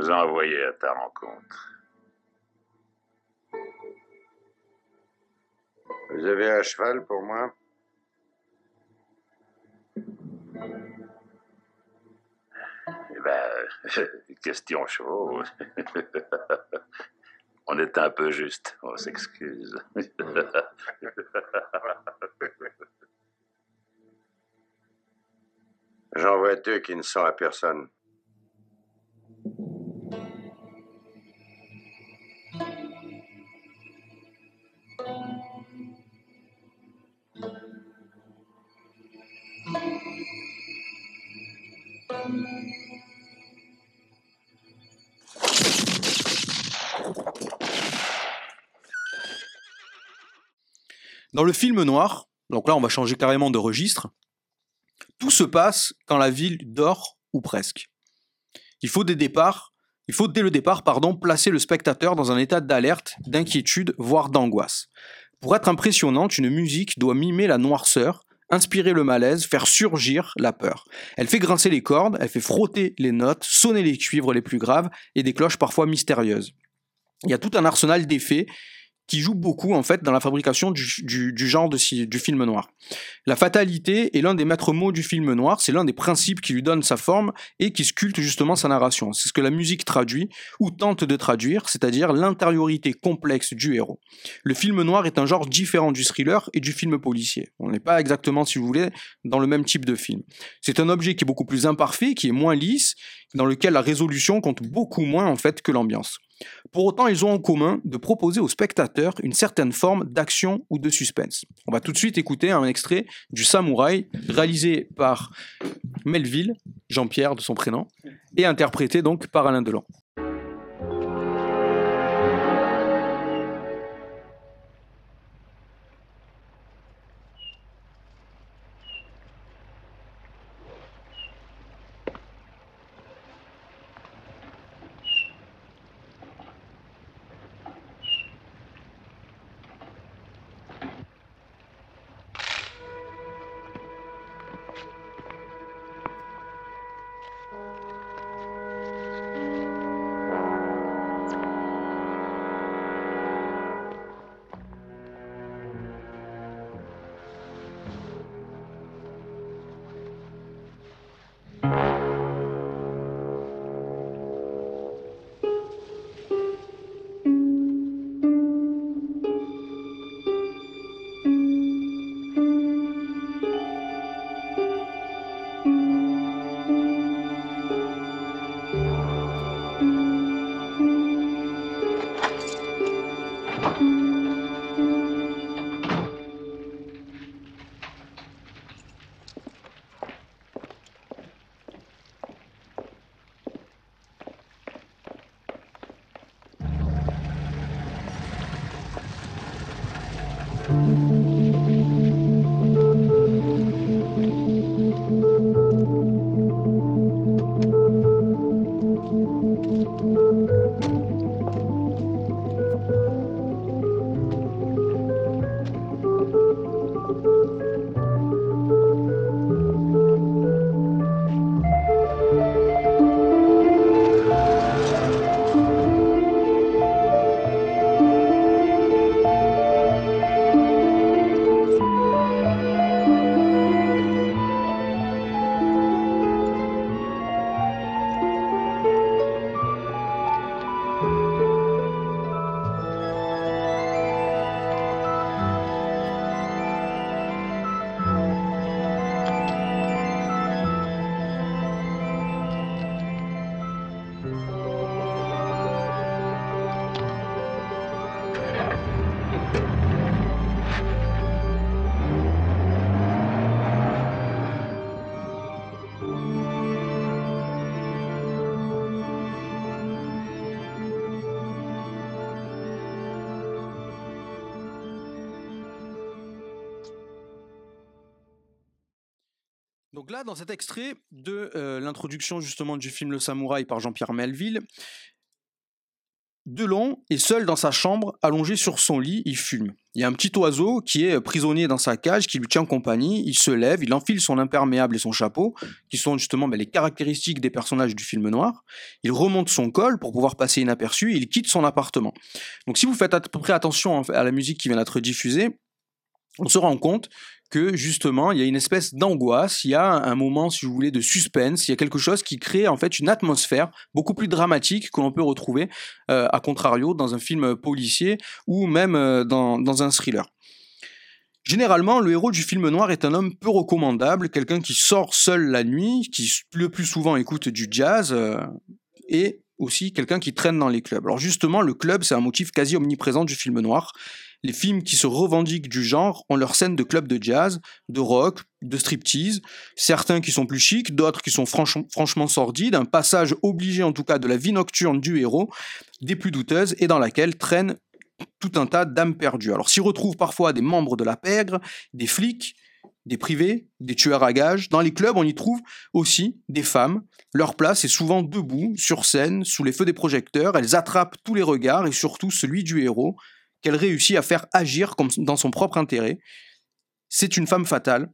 Nous a envoyés à ta rencontre. Vous avez un cheval pour moi? Eh ben, question chevaux. On est un peu juste, on s'excuse. J'en vois deux qui ne sont à personne. Dans le film noir, donc là on va changer carrément de registre, tout se passe quand la ville dort ou presque. Il faut il faut dès le départ, pardon, placer le spectateur dans un état d'alerte, d'inquiétude, voire d'angoisse. Pour être impressionnante, une musique doit mimer la noirceur, inspirer le malaise, faire surgir la peur. Elle fait grincer les cordes, elle fait frotter les notes, sonner les cuivres les plus graves et des cloches parfois mystérieuses. Il y a tout un arsenal d'effets qui joue beaucoup en fait dans la fabrication du, genre du film noir. La fatalité est l'un des maîtres mots du film noir, c'est l'un des principes qui lui donne sa forme et qui sculpte justement sa narration. C'est ce que la musique traduit ou tente de traduire, c'est-à-dire l'intériorité complexe du héros. Le film noir est un genre différent du thriller et du film policier. On n'est pas exactement, si vous voulez, dans le même type de film. C'est un objet qui est beaucoup plus imparfait, qui est moins lisse, dans lequel la résolution compte beaucoup moins en fait que l'ambiance. Pour autant, ils ont en commun de proposer au spectateur une certaine forme d'action ou de suspense. On va tout de suite écouter un extrait du Samouraï, réalisé par Melville, Jean-Pierre de son prénom, et interprété donc par Alain Delon. Donc là, dans cet extrait de euh, l'introduction justement du film Le Samouraï par Jean-Pierre Melville, Delon est seul dans sa chambre, allongé sur son lit, il fume. Il y a un petit oiseau qui est prisonnier dans sa cage, qui lui tient compagnie, il se lève, il enfile son imperméable et son chapeau, qui sont justement ben, les caractéristiques des personnages du film noir. Il remonte son col pour pouvoir passer inaperçu, et il quitte son appartement. Donc si vous faites à peu près attention à la musique qui vient d'être diffusée, on se rend compte que justement il y a une espèce d'angoisse, il y a un moment, si vous voulez, de suspense, il y a quelque chose qui crée en fait une atmosphère beaucoup plus dramatique que l'on peut retrouver euh, à contrario dans un film policier ou même euh, dans, dans un thriller. Généralement, le héros du film noir est un homme peu recommandable, quelqu'un qui sort seul la nuit, qui le plus souvent écoute du jazz, euh, et aussi quelqu'un qui traîne dans les clubs. Alors justement, le club, c'est un motif quasi omniprésent du film noir. Les films qui se revendiquent du genre ont leur scène de club de jazz, de rock, de striptease, certains qui sont plus chics, d'autres qui sont franch- franchement sordides, un passage obligé en tout cas de la vie nocturne du héros, des plus douteuses, et dans laquelle traînent tout un tas d'âmes perdues. Alors s'y retrouvent parfois des membres de la pègre, des flics, des privés, des tueurs à gages. Dans les clubs, on y trouve aussi des femmes. Leur place est souvent debout, sur scène, sous les feux des projecteurs. Elles attrapent tous les regards et surtout celui du héros, qu'elle réussit à faire agir comme dans son propre intérêt. C'est une femme fatale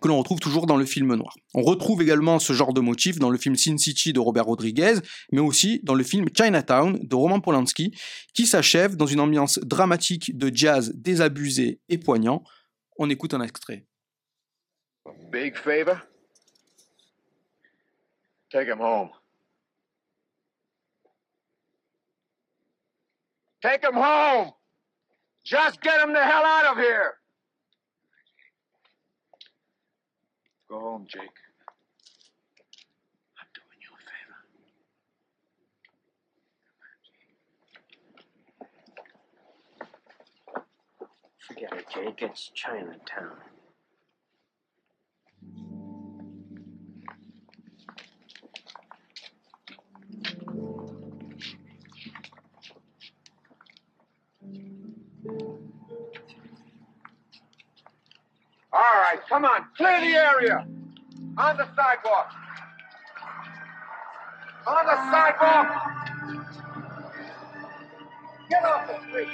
que l'on retrouve toujours dans le film noir. On retrouve également ce genre de motif dans le film Sin City de Robert Rodriguez, mais aussi dans le film Chinatown de Roman Polanski, qui s'achève dans une ambiance dramatique de jazz désabusé et poignant. On écoute un extrait. Big favor? Take him home. Take him home! Just get him the hell out of here! Go home, Jake. I'm doing you a favor. Forget it, Jake. It's Chinatown. All right, come on, clear the area. On the sidewalk. On the sidewalk. Get off the street.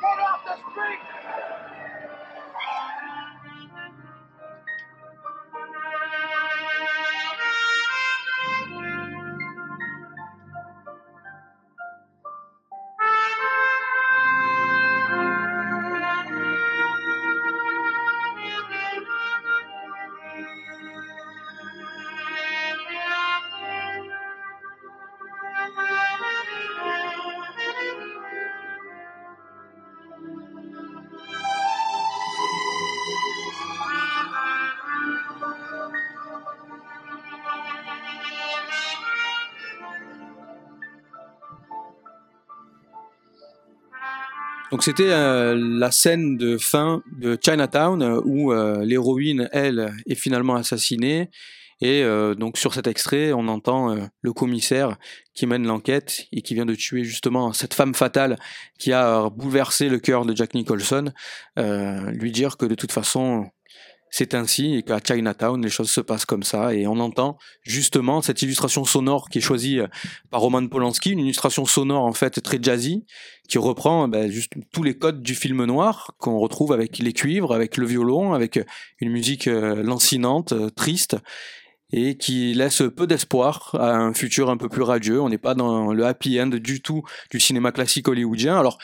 Get off the street. C'était euh, la scène de fin de Chinatown euh, où euh, l'héroïne, elle, est finalement assassinée. Et donc sur cet extrait, on entend le commissaire qui mène l'enquête et qui vient de tuer justement cette femme fatale qui a bouleversé le cœur de Jack Nicholson, lui dire que de toute façon c'est ainsi et qu'à Chinatown les choses se passent comme ça et on entend justement cette illustration sonore qui est choisie euh, par Roman Polanski, une illustration sonore en fait très jazzy qui reprend ben, juste tous les codes du film noir qu'on retrouve avec les cuivres, avec le violon, avec une musique euh, lancinante, euh, triste et qui laisse peu d'espoir à un futur un peu plus radieux. On n'est pas dans le happy end du tout du cinéma classique hollywoodien. Alors,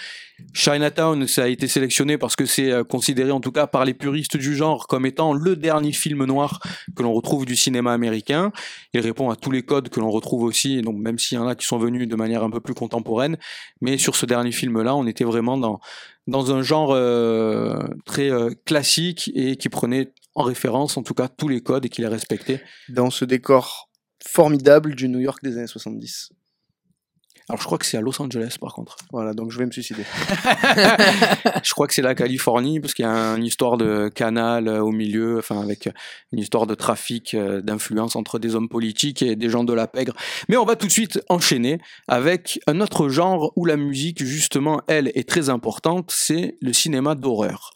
Chinatown, ça a été sélectionné parce que c'est euh, considéré en tout cas par les puristes du genre comme étant le dernier film noir que l'on retrouve du cinéma américain. Il répond à tous les codes que l'on retrouve aussi, donc même s'il y en a qui sont venus de manière un peu plus contemporaine, mais sur ce dernier film-là, on était vraiment dans dans un genre euh, très euh, classique et qui prenait en référence en tout cas tous les codes et qui les respectait. Dans ce décor formidable du New York des années 70. Alors je crois que c'est à Los Angeles par contre. Voilà, donc je vais me suicider. je crois que c'est la Californie parce qu'il y a une histoire de canal euh, au milieu, enfin avec une histoire de trafic, euh, d'influence entre des hommes politiques et des gens de la pègre. Mais on va tout de suite enchaîner avec un autre genre où la musique justement, elle, est très importante, c'est le cinéma d'horreur.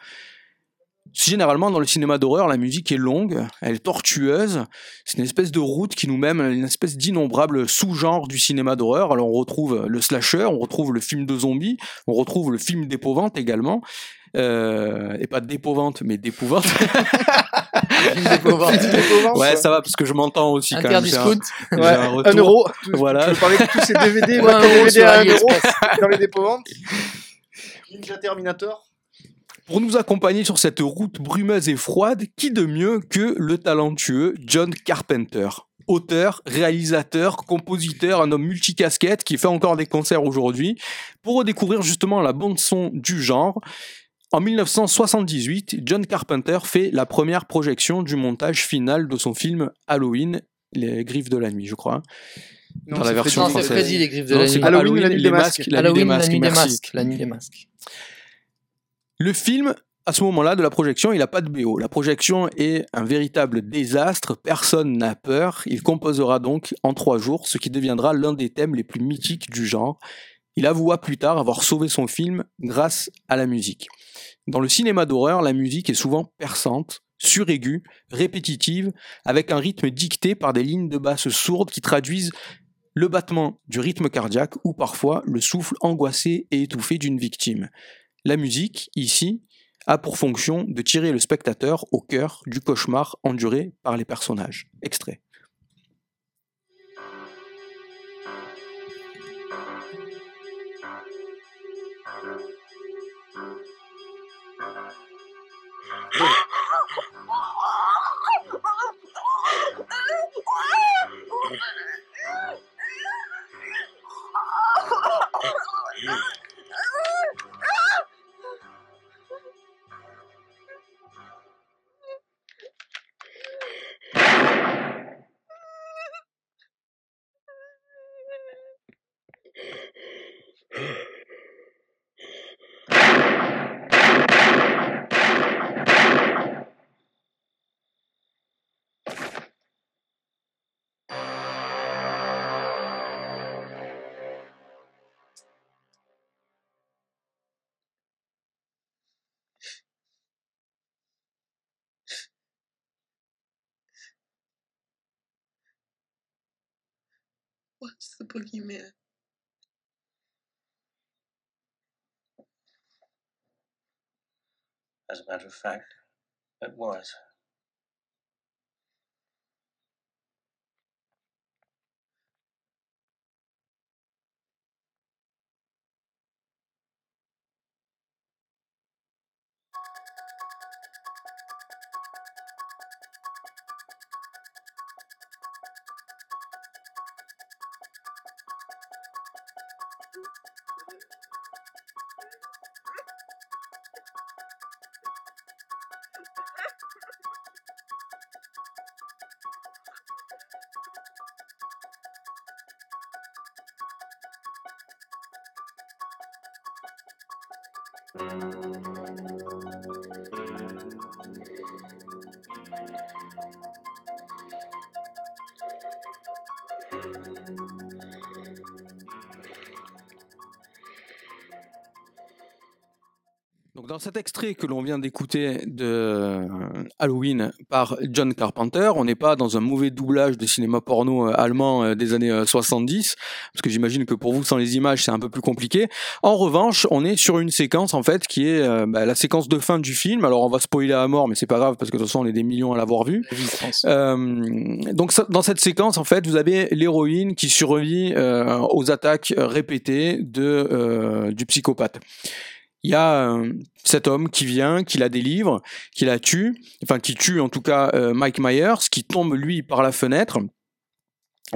Généralement, dans le cinéma d'horreur, la musique est longue, elle est tortueuse. C'est une espèce de route qui nous mène à une espèce d'innombrable sous-genre du cinéma d'horreur. Alors, on retrouve le slasher, on retrouve le film de zombies, on retrouve le film d'épouvante également. Euh, et pas d'épouvante, mais d'épouvante. ouais, ça va parce que je m'entends aussi quand même. Un- Ouais, euro. Voilà. Tu veux parler de tous ces DVD, euro DVD à un euro dans les dépôts-ventes. Ninja Terminator. Pour nous accompagner sur cette route brumeuse et froide, qui de mieux que le talentueux John Carpenter? Auteur, réalisateur, compositeur, un homme multicasquette qui fait encore des concerts aujourd'hui, pour redécouvrir justement la bande-son du genre. En 1978, John Carpenter fait la première projection du montage final de son film Halloween, Les Griffes de la Nuit, je crois. Non, dans la c'est version Non, c'est française. Freddy, les griffes de Non, la nuit. Halloween, la nuit les des masques. masques, la nuit des Halloween, la masques, nuit des merci. masques. La nuit des masques. Le film, à ce moment-là de la projection, il n'a pas de BO. La projection est un véritable désastre, personne n'a peur. Il composera donc en trois jours, ce qui deviendra l'un des thèmes les plus mythiques du genre. Il avoua plus tard avoir sauvé son film grâce à la musique. Dans le cinéma d'horreur, la musique est souvent perçante, suraiguë, répétitive, avec un rythme dicté par des lignes de basse sourdes qui traduisent le battement du rythme cardiaque ou parfois le souffle angoissé et étouffé d'une victime. La musique, ici, a pour fonction de tirer le spectateur au cœur du cauchemar enduré par les personnages. Extrait. What's the boogeyman? As a matter of fact, it was. Thank you. Donc dans cet extrait que l'on vient d'écouter de euh, Halloween par John Carpenter, on n'est pas dans un mauvais doublage de cinéma porno euh, allemand euh, des années euh, 70, parce que j'imagine que pour vous sans les images c'est un peu plus compliqué. En revanche, on est sur une séquence en fait qui est euh, bah, la séquence de fin du film. Alors on va spoiler à mort, mais c'est pas grave parce que de toute façon on est des millions à l'avoir vu. Euh, donc ça- dans cette séquence, en fait, vous avez l'héroïne qui survit euh, aux attaques répétées de du psychopathe. Il y a euh, cet homme qui vient, qui la délivre, qui la tue, enfin qui tue en tout cas euh, Mike Myers, qui tombe lui par la fenêtre.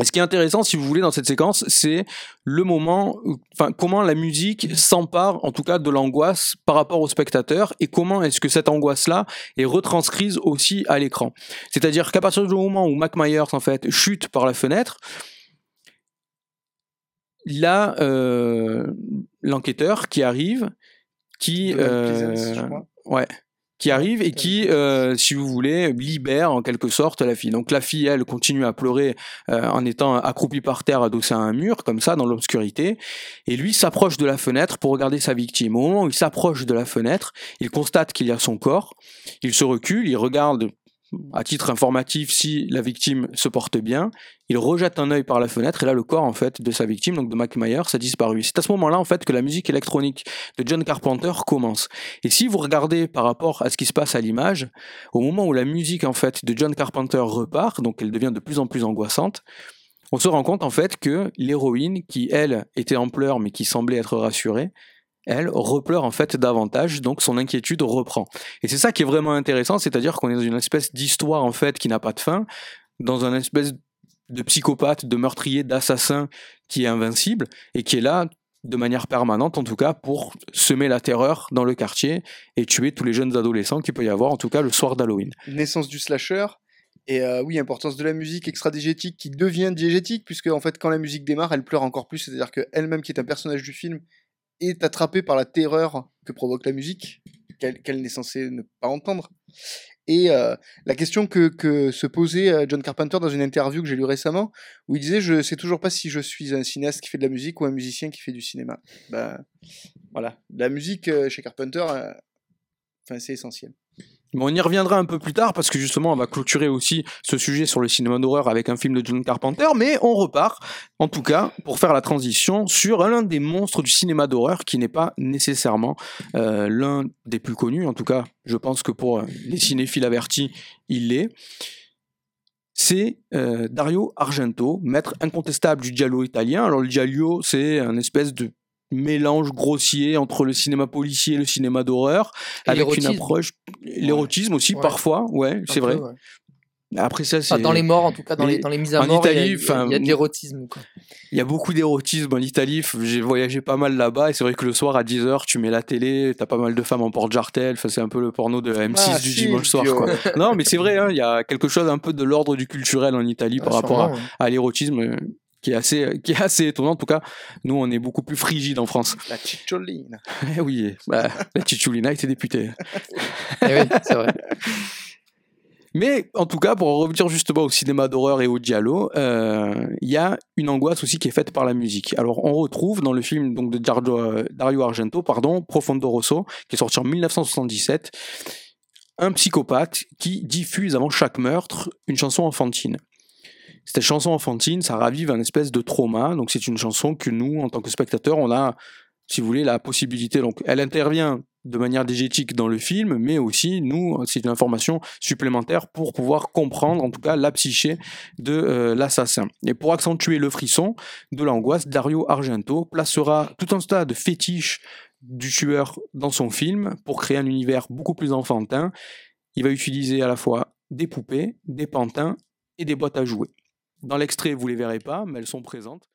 Et ce qui est intéressant, si vous voulez, dans cette séquence, c'est le moment, enfin, comment la musique s'empare, en tout cas, de l'angoisse par rapport au spectateur, et comment est-ce que cette angoisse-là est retranscrise aussi à l'écran. C'est-à-dire qu'à partir du moment où Mac Myers, en fait, chute par la fenêtre, là, euh, l'enquêteur qui arrive, qui, euh, ouais, qui arrive et qui, euh, si vous voulez, libère en quelque sorte la fille. Donc la fille, elle, continue à pleurer euh, en étant accroupie par terre, adossée à un mur, comme ça, dans l'obscurité. Et lui s'approche de la fenêtre pour regarder sa victime. Au moment où il s'approche de la fenêtre, il constate qu'il y a son corps. Il se recule, il regarde à titre informatif si la victime se porte bien. Il rejette un œil par la fenêtre et là le corps en fait de sa victime, donc de Mac Myers, a disparu. C'est à ce moment-là en fait que la musique électronique de John Carpenter commence. Et si vous regardez par rapport à ce qui se passe à l'image, au moment où la musique en fait de John Carpenter repart, donc elle devient de plus en plus angoissante, on se rend compte en fait que l'héroïne, qui elle était en pleurs mais qui semblait être rassurée, elle repleure en fait davantage, donc son inquiétude reprend. Et c'est ça qui est vraiment intéressant, c'est-à-dire qu'on est dans une espèce d'histoire en fait qui n'a pas de fin, dans un espèce de psychopathe, de meurtrier, d'assassin qui est invincible et qui est là de manière permanente en tout cas pour semer la terreur dans le quartier et tuer tous les jeunes adolescents qu'il peut y avoir en tout cas le soir d'Halloween. Naissance du slasher. Et euh, oui, importance de la musique extra-diégétique qui devient diégétique, puisque en fait, quand la musique démarre, elle pleure encore plus. C'est-à-dire qu'elle-même, qui est un personnage du film, est attrapée par la terreur que provoque la musique, qu'elle n'est censée ne pas entendre. Et euh, la question que, se posait euh, John Carpenter dans une interview que j'ai lue récemment, où il disait Je sais toujours pas si je suis un cinéaste qui fait de la musique ou un musicien qui fait du cinéma. Ben, voilà. La musique euh, chez Carpenter, c'est essentiel. On y reviendra un peu plus tard parce que justement on va clôturer aussi ce sujet sur le cinéma d'horreur avec un film de John Carpenter, mais on repart en tout cas pour faire la transition sur l'un des monstres du cinéma d'horreur qui n'est pas nécessairement euh, l'un des plus connus, en tout cas je pense que pour les cinéphiles avertis il l'est. C'est euh, Dario Argento, maître incontestable du giallo italien. Alors le giallo c'est un espèce de mélange grossier entre le cinéma policier et le cinéma d'horreur, avec une approche, l'érotisme aussi Ouais. parfois, ouais, c'est vrai. ouais. Après ça, c'est Enfin, dans les morts, en tout cas, dans les, dans les mises à en mort, Italie, il y a, enfin, il y a de l'érotisme. il y a beaucoup d'érotisme en Italie. J'ai voyagé pas mal là-bas et c'est vrai que le soir à 10h, tu mets la télé, t'as pas mal de femmes en porte-jartel. Enfin, c'est un peu le porno de M6 Ah, du si, dimanche soir. Quoi. non, mais c'est vrai, hein, il y a quelque chose un peu de l'ordre du culturel en Italie par Ah, rapport à, sûrement, ouais. à l'érotisme euh, qui est assez qui est assez étonnant. En tout cas, nous, on est beaucoup plus frigide en France. La cicciolina. Eh oui, bah, la Cicciolina était députée. Eh oui, c'est vrai. Mais en tout cas, pour en revenir justement au cinéma d'horreur et au giallo, euh, il y a une angoisse aussi qui est faite par la musique. Alors, on retrouve dans le film donc, de Dario, euh, Dario Argento, pardon, Profondo Rosso, qui est sorti en 1977, un psychopathe qui diffuse avant chaque meurtre une chanson enfantine. Cette chanson enfantine, ça ravive un espèce de trauma. Donc, c'est une chanson que nous, en tant que spectateurs, on a, si vous voulez, la possibilité. Donc, elle intervient de manière diégétique dans le film, mais aussi, nous, c'est une information supplémentaire pour pouvoir comprendre, en tout cas, la psyché de euh, l'assassin. Et pour accentuer le frisson de l'angoisse, Dario Argento placera tout un tas de fétiches du tueur dans son film pour créer un univers beaucoup plus enfantin. Il va utiliser à la fois des poupées, des pantins et des boîtes à jouer. Dans l'extrait, vous les verrez pas, mais elles sont présentes.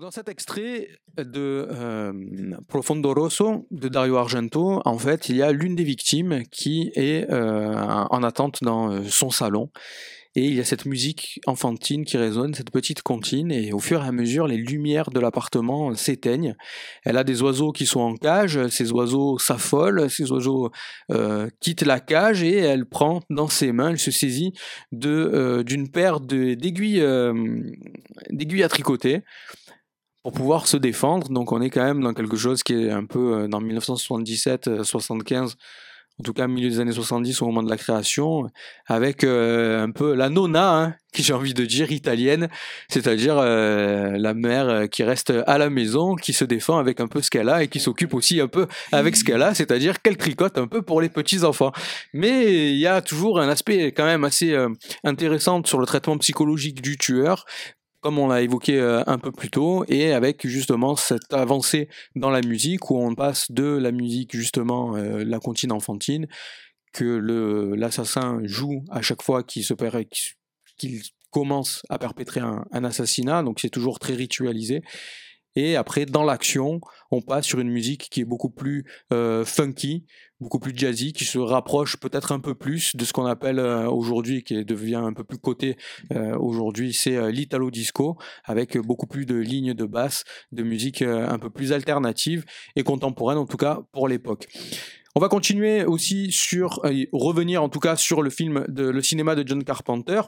Dans cet extrait de euh, Profondo Rosso de Dario Argento, en fait, il y a l'une des victimes qui est euh, en attente dans euh, son salon. Et il y a cette musique enfantine qui résonne, cette petite comptine, et au fur et à mesure, les lumières de l'appartement s'éteignent. Elle a des oiseaux qui sont en cage, ces oiseaux s'affolent, ces oiseaux quittent la cage, et elle prend dans ses mains, elle se saisit de, d'une paire d'aiguilles, d'aiguilles à tricoter pour pouvoir se défendre. Donc on est quand même dans quelque chose qui est un peu euh, dans 1977-75 en tout cas milieu des années 70 au moment de la création, avec euh, un peu la nonna, hein, qui j'ai envie de dire italienne, c'est-à-dire euh, la mère euh, qui reste à la maison, qui se défend avec un peu ce qu'elle a et qui s'occupe aussi un peu avec ce qu'elle a, c'est-à-dire qu'elle tricote un peu pour les petits enfants. Mais il y a toujours un aspect quand même assez euh, intéressant sur le traitement psychologique du tueur comme on l'a évoqué euh, un peu plus tôt, et avec justement cette avancée dans la musique où on passe de la musique justement euh, la comptine enfantine que l'assassin joue à chaque fois qu'il commence à perpétrer un, un assassinat, donc c'est toujours très ritualisé. Et après, dans l'action, on passe sur une musique qui est beaucoup plus euh, funky, beaucoup plus jazzy, qui se rapproche peut-être un peu plus de ce qu'on appelle euh, aujourd'hui, qui devient un peu plus coté euh, aujourd'hui, c'est euh, l'italo disco, avec beaucoup plus de lignes de basse, de musique un peu plus alternative et contemporaine, en tout cas pour l'époque. On va continuer aussi sur, revenir en tout cas sur le film, de, le cinéma de John Carpenter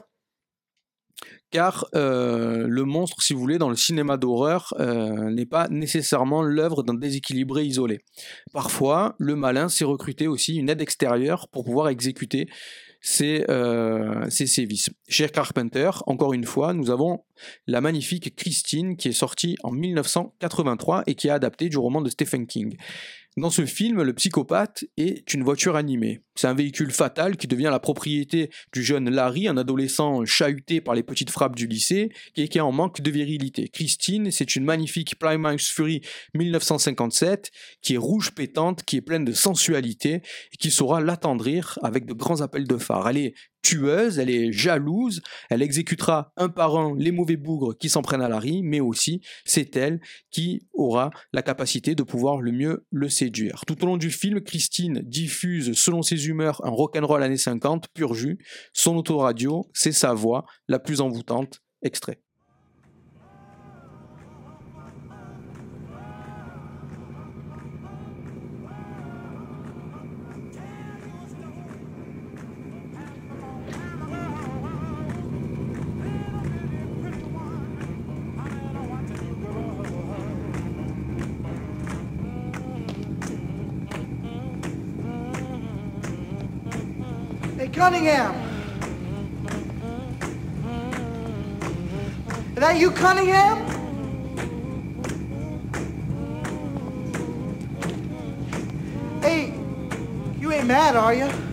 car euh, le monstre, si vous voulez, dans le cinéma d'horreur, euh, n'est pas nécessairement l'œuvre d'un déséquilibré isolé. Parfois, le malin s'est recruté aussi une aide extérieure pour pouvoir exécuter ses, euh, sévices. Chez Carpenter, encore une fois, nous avons la magnifique Christine qui est sortie en 1983 et qui est adaptée du roman de Stephen King. Dans ce film, le psychopathe est une voiture animée. C'est un véhicule fatal qui devient la propriété du jeune Larry, un adolescent chahuté par les petites frappes du lycée, et qui est en manque de virilité. Christine, c'est une magnifique Plymouth Fury 1957, qui est rouge pétante, qui est pleine de sensualité, et qui saura l'attendrir avec de grands appels de phare. Elle est tueuse, elle est jalouse, elle exécutera un par un les mauvais bougres qui s'en prennent à Larry, mais aussi c'est elle qui aura la capacité de pouvoir le mieux le séduire. Tout au long du film, Christine diffuse selon ses humeurs un rock'n'roll années 50 pur jus. Son autoradio, c'est sa voix la plus envoûtante. Extrait. Cunningham. Is that you, Cunningham? Hey, you ain't mad, are you?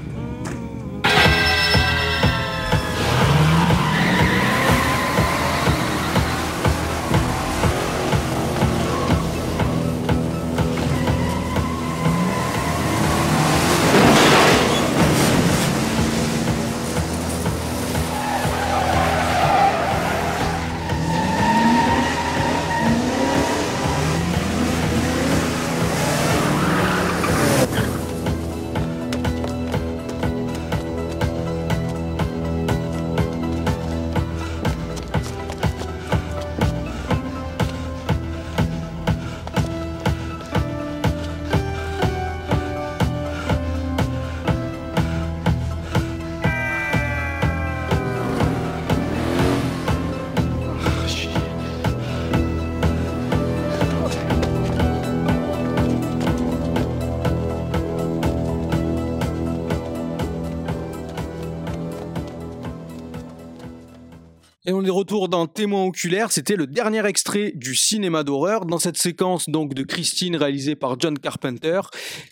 On est retour dans Témoin oculaire. C'était le dernier extrait du cinéma d'horreur. Dans cette séquence donc de Christine réalisée par John Carpenter,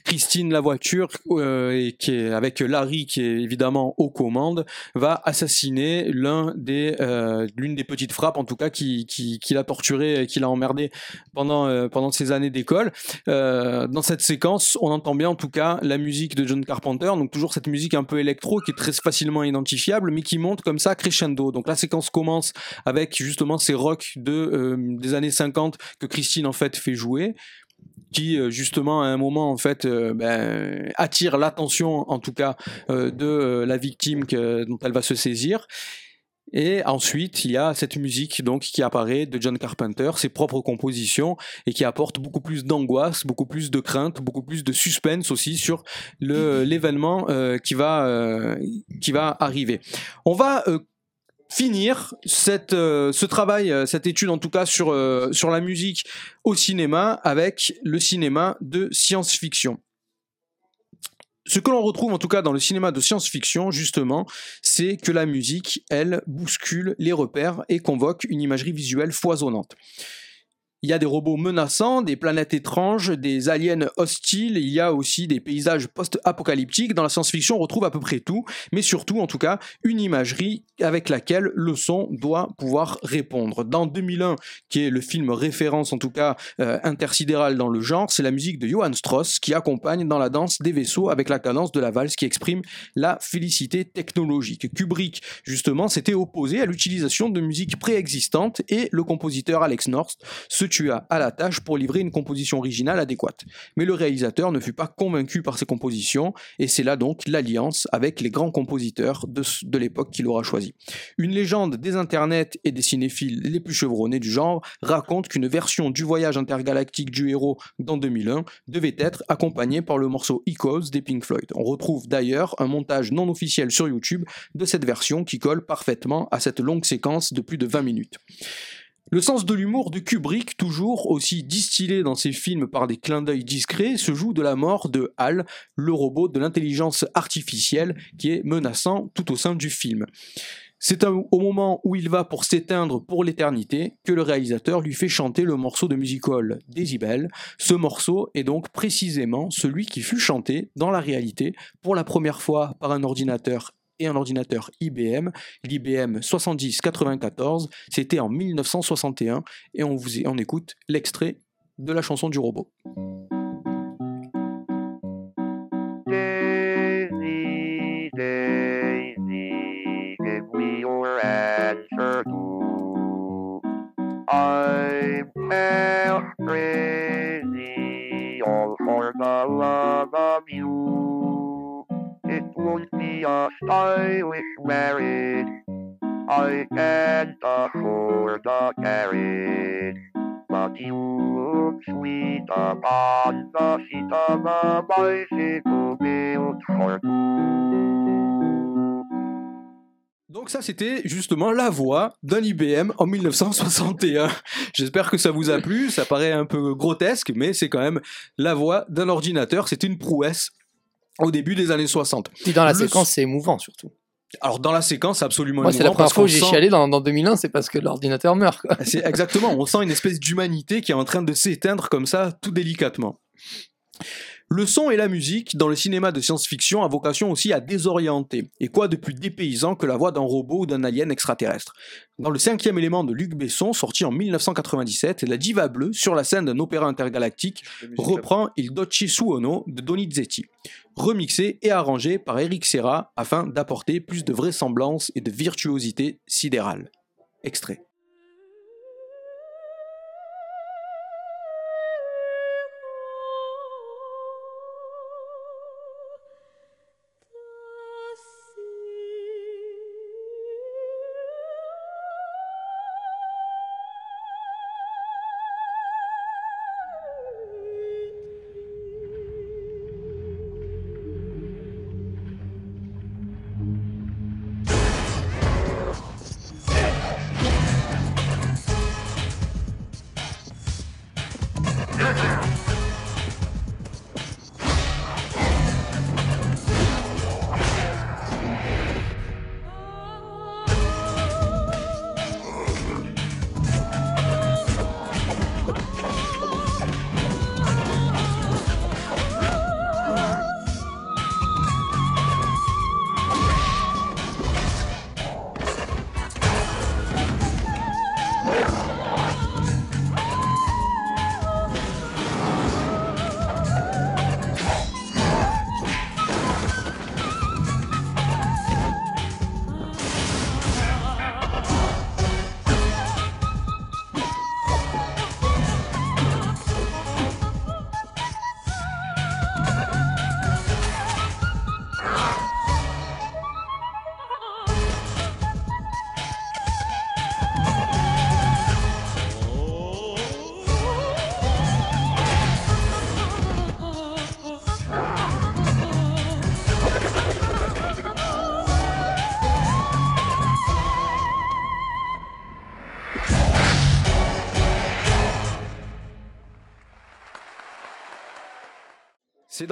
Christine la voiture euh, et qui est avec Larry qui est évidemment aux commandes va assassiner l'un des euh, l'une des petites frappes en tout cas qui qui, l'a torturé qui l'a emmerdé pendant euh, pendant ses années d'école. Dans cette séquence, on entend bien en tout cas la musique de John Carpenter, donc toujours cette musique un peu électro qui est très facilement identifiable, mais qui monte comme ça crescendo. Donc la séquence commence avec justement ces rocks de euh, des années 50 que Christine en fait fait jouer qui euh, justement à un moment en fait euh, ben, attire l'attention en tout cas de la victime que- dont elle va se saisir Et ensuite, il y a cette musique donc qui apparaît de John Carpenter, ses propres compositions, et qui apporte beaucoup plus d'angoisse, beaucoup plus de crainte, beaucoup plus de suspense aussi sur l'événement qui va qui va arriver. On va euh, finir cette, euh, ce travail, euh, cette étude en tout cas sur, euh, sur la musique au cinéma avec le cinéma de science-fiction. Ce que l'on retrouve en tout cas dans le cinéma de science-fiction, justement, c'est que la musique, elle, bouscule les repères et convoque une imagerie visuelle foisonnante. Il y a des robots menaçants, des planètes étranges, des aliens hostiles, il y a aussi des paysages post-apocalyptiques. Dans la science-fiction, on retrouve à peu près tout, mais surtout, en tout cas, une imagerie avec laquelle le son doit pouvoir répondre. Dans 2001, qui est le film référence, en tout cas, euh, intersidéral dans le genre, c'est la musique de Johann Strauss qui accompagne dans la danse des vaisseaux avec la cadence de la valse qui exprime la félicité technologique. Kubrick, justement, s'était opposé à l'utilisation de musique préexistante et le compositeur Alex North se à la tâche pour livrer une composition originale adéquate. Mais le réalisateur ne fut pas convaincu par ses compositions, et c'est là donc l'alliance avec les grands compositeurs de, de l'époque qu'il aura choisi. Une légende des internets et des cinéphiles les plus chevronnés du genre raconte qu'une version du voyage intergalactique du héros dans 2001 devait être accompagnée par le morceau Echoes des Pink Floyd. On retrouve d'ailleurs un montage non officiel sur YouTube de cette version qui colle parfaitement à cette longue séquence de plus de 20 minutes. Le sens de l'humour de Kubrick, toujours aussi distillé dans ses films par des clins d'œil discrets, se joue de la mort de Hal, le robot de l'intelligence artificielle qui est menaçant tout au sein du film. C'est au moment où il va pour s'éteindre pour l'éternité que le réalisateur lui fait chanter le morceau de musical Decibel. Ce morceau est donc précisément celui qui fut chanté dans la réalité pour la première fois par un ordinateur un ordinateur IBM, l'IBM 7094, c'était en 1961 et on, vous, on écoute l'extrait de la chanson du robot. Crazy, all for the love of you. Donc ça c'était justement la voix d'un IBM en 1961. J'espère que ça vous a plu, ça paraît un peu grotesque, mais c'est quand même la voix d'un ordinateur, c'est une prouesse au début des années 60. Puis dans la Le séquence, c'est émouvant surtout. Alors dans la séquence, absolument Moi, c'est la première fois que j'ai sent- chialé dans, dans 2001, c'est parce que l'ordinateur meurt. quoi. C'est exactement, on sent une espèce d'humanité qui est en train de s'éteindre comme ça, tout délicatement. Le son et la musique dans le cinéma de science-fiction a vocation aussi à désorienter. Et quoi de plus dépaysant que la voix d'un robot ou d'un alien extraterrestre Dans le cinquième élément de Luc Besson, sorti en 1997, la diva bleue, sur la scène d'un opéra intergalactique, reprend Il Dolce Suono de Donizetti, remixé et arrangé par Eric Serra afin d'apporter plus de vraisemblance et de virtuosité sidérale. Extrait.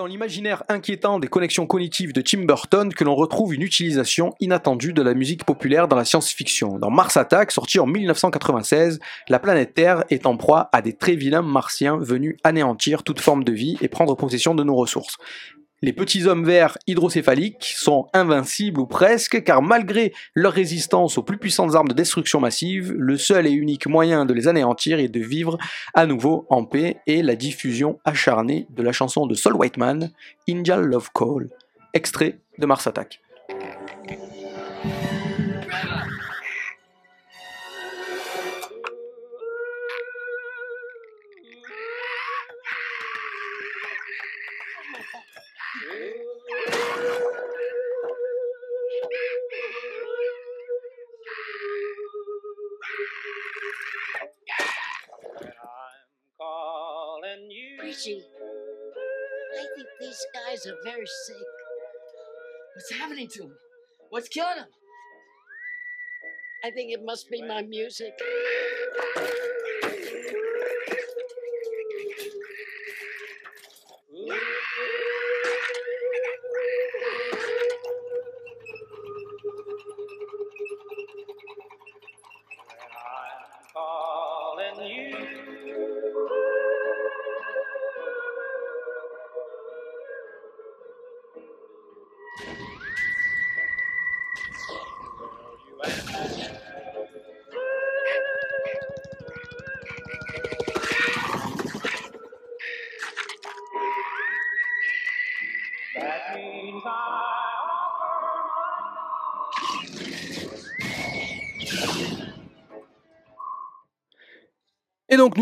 Dans l'imaginaire inquiétant des connexions cognitives de Tim Burton que l'on retrouve une utilisation inattendue de la musique populaire dans la science-fiction. Dans Mars Attack, sorti en 1996, la planète Terre est en proie à des très vilains martiens venus anéantir toute forme de vie et prendre possession de nos ressources. Les petits hommes verts hydrocéphaliques sont invincibles ou presque, car malgré leur résistance aux plus puissantes armes de destruction massive, le seul et unique moyen de les anéantir est de vivre à nouveau en paix et la diffusion acharnée de la chanson de Sol Whiteman, Indian Love Call, extrait de Mars Attack. I think these guys are very sick. What's happening to them? What's killing them? I think it must be my music.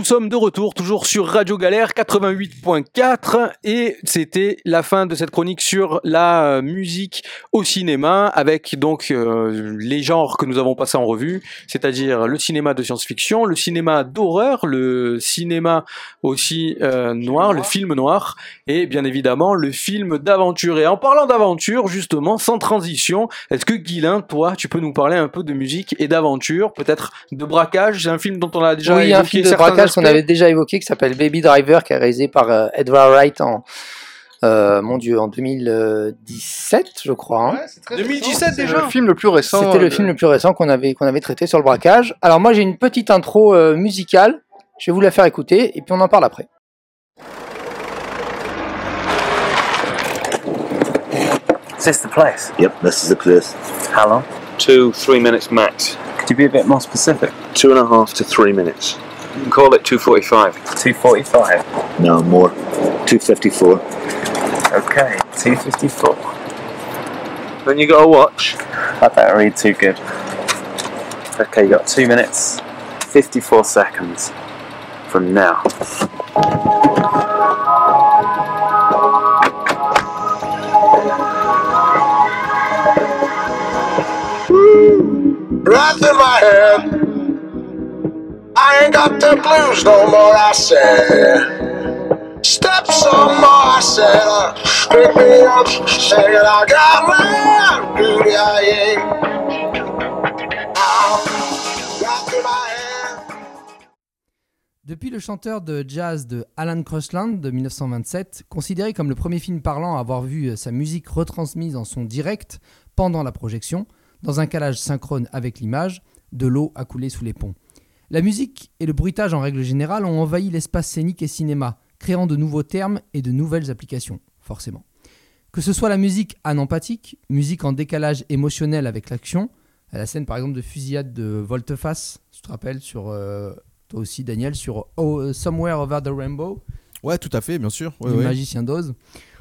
Sommes de retour toujours sur Radio Galère 88.4 et c'était la fin de cette chronique sur la euh, musique au cinéma avec donc euh, les genres que nous avons passés en revue, c'est-à-dire le cinéma de science-fiction, le cinéma d'horreur, le cinéma aussi euh, noir, le film noir et bien évidemment le film d'aventure. Et en parlant d'aventure justement, sans transition, est-ce que Guilain, toi, tu peux nous parler un peu de musique et d'aventure, peut-être de braquage, c'est un film dont on a déjà oui, un évoqué film de certains braquage qu'on avait déjà évoqué qui s'appelle Baby Driver, qui est réalisé par euh, Edward Wright en, euh, mon Dieu, en 2017, je crois. hein. 2017 C'est le film le plus récent. C'était euh, le film le plus récent qu'on avait, qu'on avait traité sur le braquage. Alors moi j'ai une petite intro euh, musicale, je vais vous la faire écouter et puis on en parle après. Is this the place? Yep, this is the place. How long? Two, three minutes max. Could you be a bit more specific? Two and a half to three minutes. You can call it 245. 245? No, more. 254. Okay, 254. Then you got a watch. I better read too good. Okay, you got two minutes, 54 seconds from now. Breath in my head. Depuis le chanteur de jazz de Alan Crosland de 1927, considéré comme le premier film parlant à avoir vu euh, sa musique retransmise en son direct pendant la projection, dans un calage synchrone avec l'image, de l'eau a coulé sous les ponts. La musique et le bruitage en règle générale ont envahi l'espace scénique et cinéma, créant de nouveaux termes et de nouvelles applications, forcément. Que ce soit la musique anempathique, musique en décalage émotionnel avec l'action, à la scène par exemple de fusillade de Volteface, tu te rappelles, sur, euh, toi aussi Daniel, sur Oh, Somewhere Over the Rainbow, Ouais, tout à fait, bien sûr. Ouais, du ouais. magicien d'Oz.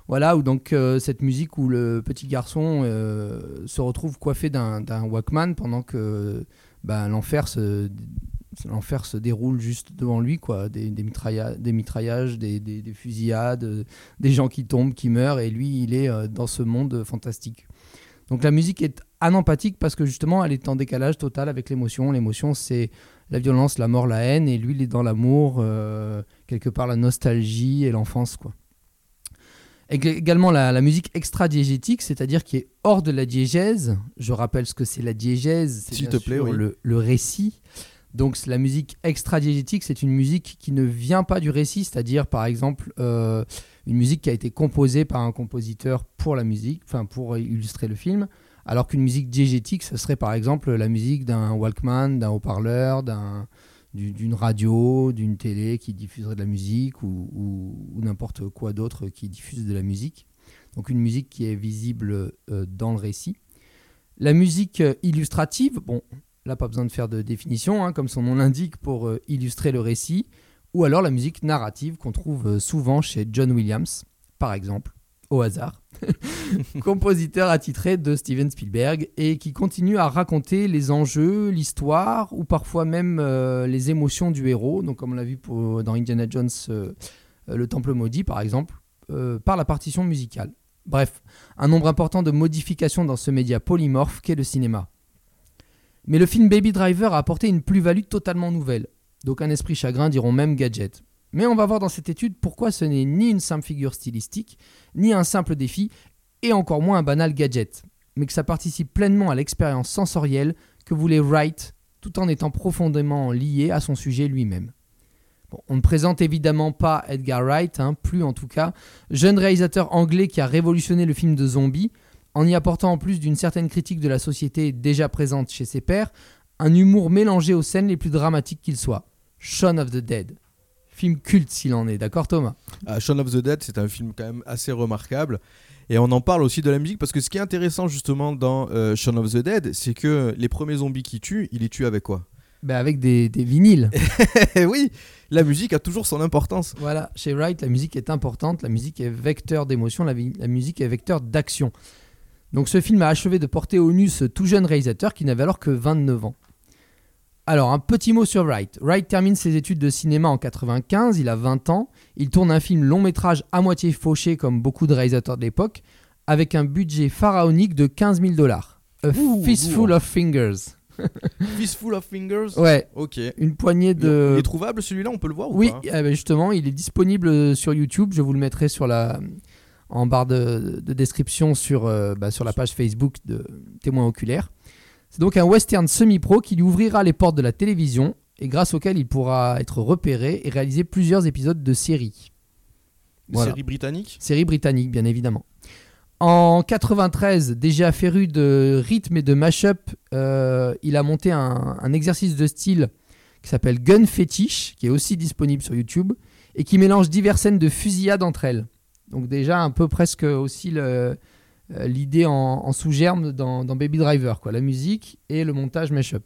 Voilà, où donc euh, cette musique où le petit garçon euh, se retrouve coiffé d'un d'un Walkman pendant que bah, l'enfer se, l'enfer se déroule juste devant lui, quoi. Des, des, mitrailla- des mitraillages, des, des- des fusillades, euh, des gens qui tombent, qui meurent, et lui, il est euh, dans ce monde fantastique. Donc la musique est anempathique parce que justement, elle est en décalage total avec l'émotion. L'émotion, c'est la violence, la mort, la haine, et lui, il est dans l'amour, euh, quelque part la nostalgie et l'enfance, quoi. Ég- Également la, la musique extra-diégétique, c'est-à-dire qui est hors de la diégèse. Je rappelle ce que c'est la diégèse. c'est le, le récit. Donc la musique extra-diégétique, c'est une musique qui ne vient pas du récit, c'est-à-dire par exemple euh, une musique qui a été composée par un compositeur pour la musique, enfin pour illustrer le film, alors qu'une musique diégétique, ce serait par exemple la musique d'un Walkman, d'un haut-parleur, d'un du- d'une radio, d'une télé qui diffuserait de la musique ou, ou- ou n'importe quoi d'autre qui diffuse de la musique. Donc une musique qui est visible euh, dans le récit. La musique euh, illustrative, bon, là pas besoin de faire de définition, hein, comme son nom l'indique, pour euh, illustrer le récit. Ou alors la musique narrative qu'on trouve euh, souvent chez John Williams, par exemple, au hasard, compositeur attitré de Steven Spielberg et qui continue à raconter les enjeux, l'histoire ou parfois même euh, les émotions du héros. Donc comme on l'a vu dans Indiana Jones, le Temple maudit par exemple, par la partition musicale. Bref, un nombre important de modifications dans ce média polymorphe qu'est le cinéma. Mais le film Baby Driver a apporté une plus-value totalement nouvelle. D'aucuns esprits chagrins diront même gadget. Mais on va voir dans cette étude pourquoi ce n'est ni une simple figure stylistique, ni un simple défi, et encore moins un banal gadget, mais que ça participe pleinement à l'expérience sensorielle que voulait Wright, tout en étant profondément lié à son sujet lui-même. On ne présente évidemment pas Edgar Wright, hein, plus en tout cas, jeune réalisateur anglais qui a révolutionné le film de zombies, en y apportant en plus d'une certaine critique de la société déjà présente chez ses pairs, un humour mélangé aux scènes les plus dramatiques qu'il soit. Shaun of the Dead. Film culte s'il en est, d'accord Thomas? Ah, Shaun of the Dead, c'est un film quand même assez remarquable. Et on en parle aussi de la musique parce que ce qui est intéressant justement dans euh, Shaun of the Dead, c'est que les premiers zombies qui tuent, il les tue avec quoi? Ben Avec des, des vinyles. Oui, la musique a toujours son importance. Voilà, chez Wright, la musique est importante, la musique est vecteur d'émotion, la musique est vecteur d'action. Donc ce film a achevé de porter au nu ce tout jeune réalisateur qui n'avait alors que 29 ans. Alors, un petit mot sur Wright. Wright termine ses études de cinéma en 95, il a 20 ans. Il tourne un film long métrage à moitié fauché, comme beaucoup de réalisateurs de l'époque, avec un budget pharaonique de 15 000 dollars. A Ouh, Fistful of Fingers. Fistful of Fingers? Ouais. Ok. Une poignée de. Il est trouvable celui-là, on peut le voir ou Oui, pas? eh ben justement, il est disponible sur YouTube. Je vous le mettrai sur la, en barre de, de description sur, euh, bah, sur la page Facebook de Témoins Oculaires. C'est donc un western semi-pro qui lui ouvrira les portes de la télévision et grâce auquel il pourra être repéré et réaliser plusieurs épisodes de séries. Une série britannique Série britannique, bien évidemment. En 93, déjà féru de rythme et de mash-up, euh, il a monté un, un exercice de style qui s'appelle Gun Fetish, qui est aussi disponible sur YouTube, et qui mélange diverses scènes de fusillade entre elles. Donc déjà un peu presque aussi euh, l'idée en, en sous-germe dans, dans Baby Driver, quoi, la musique et le montage mash-up.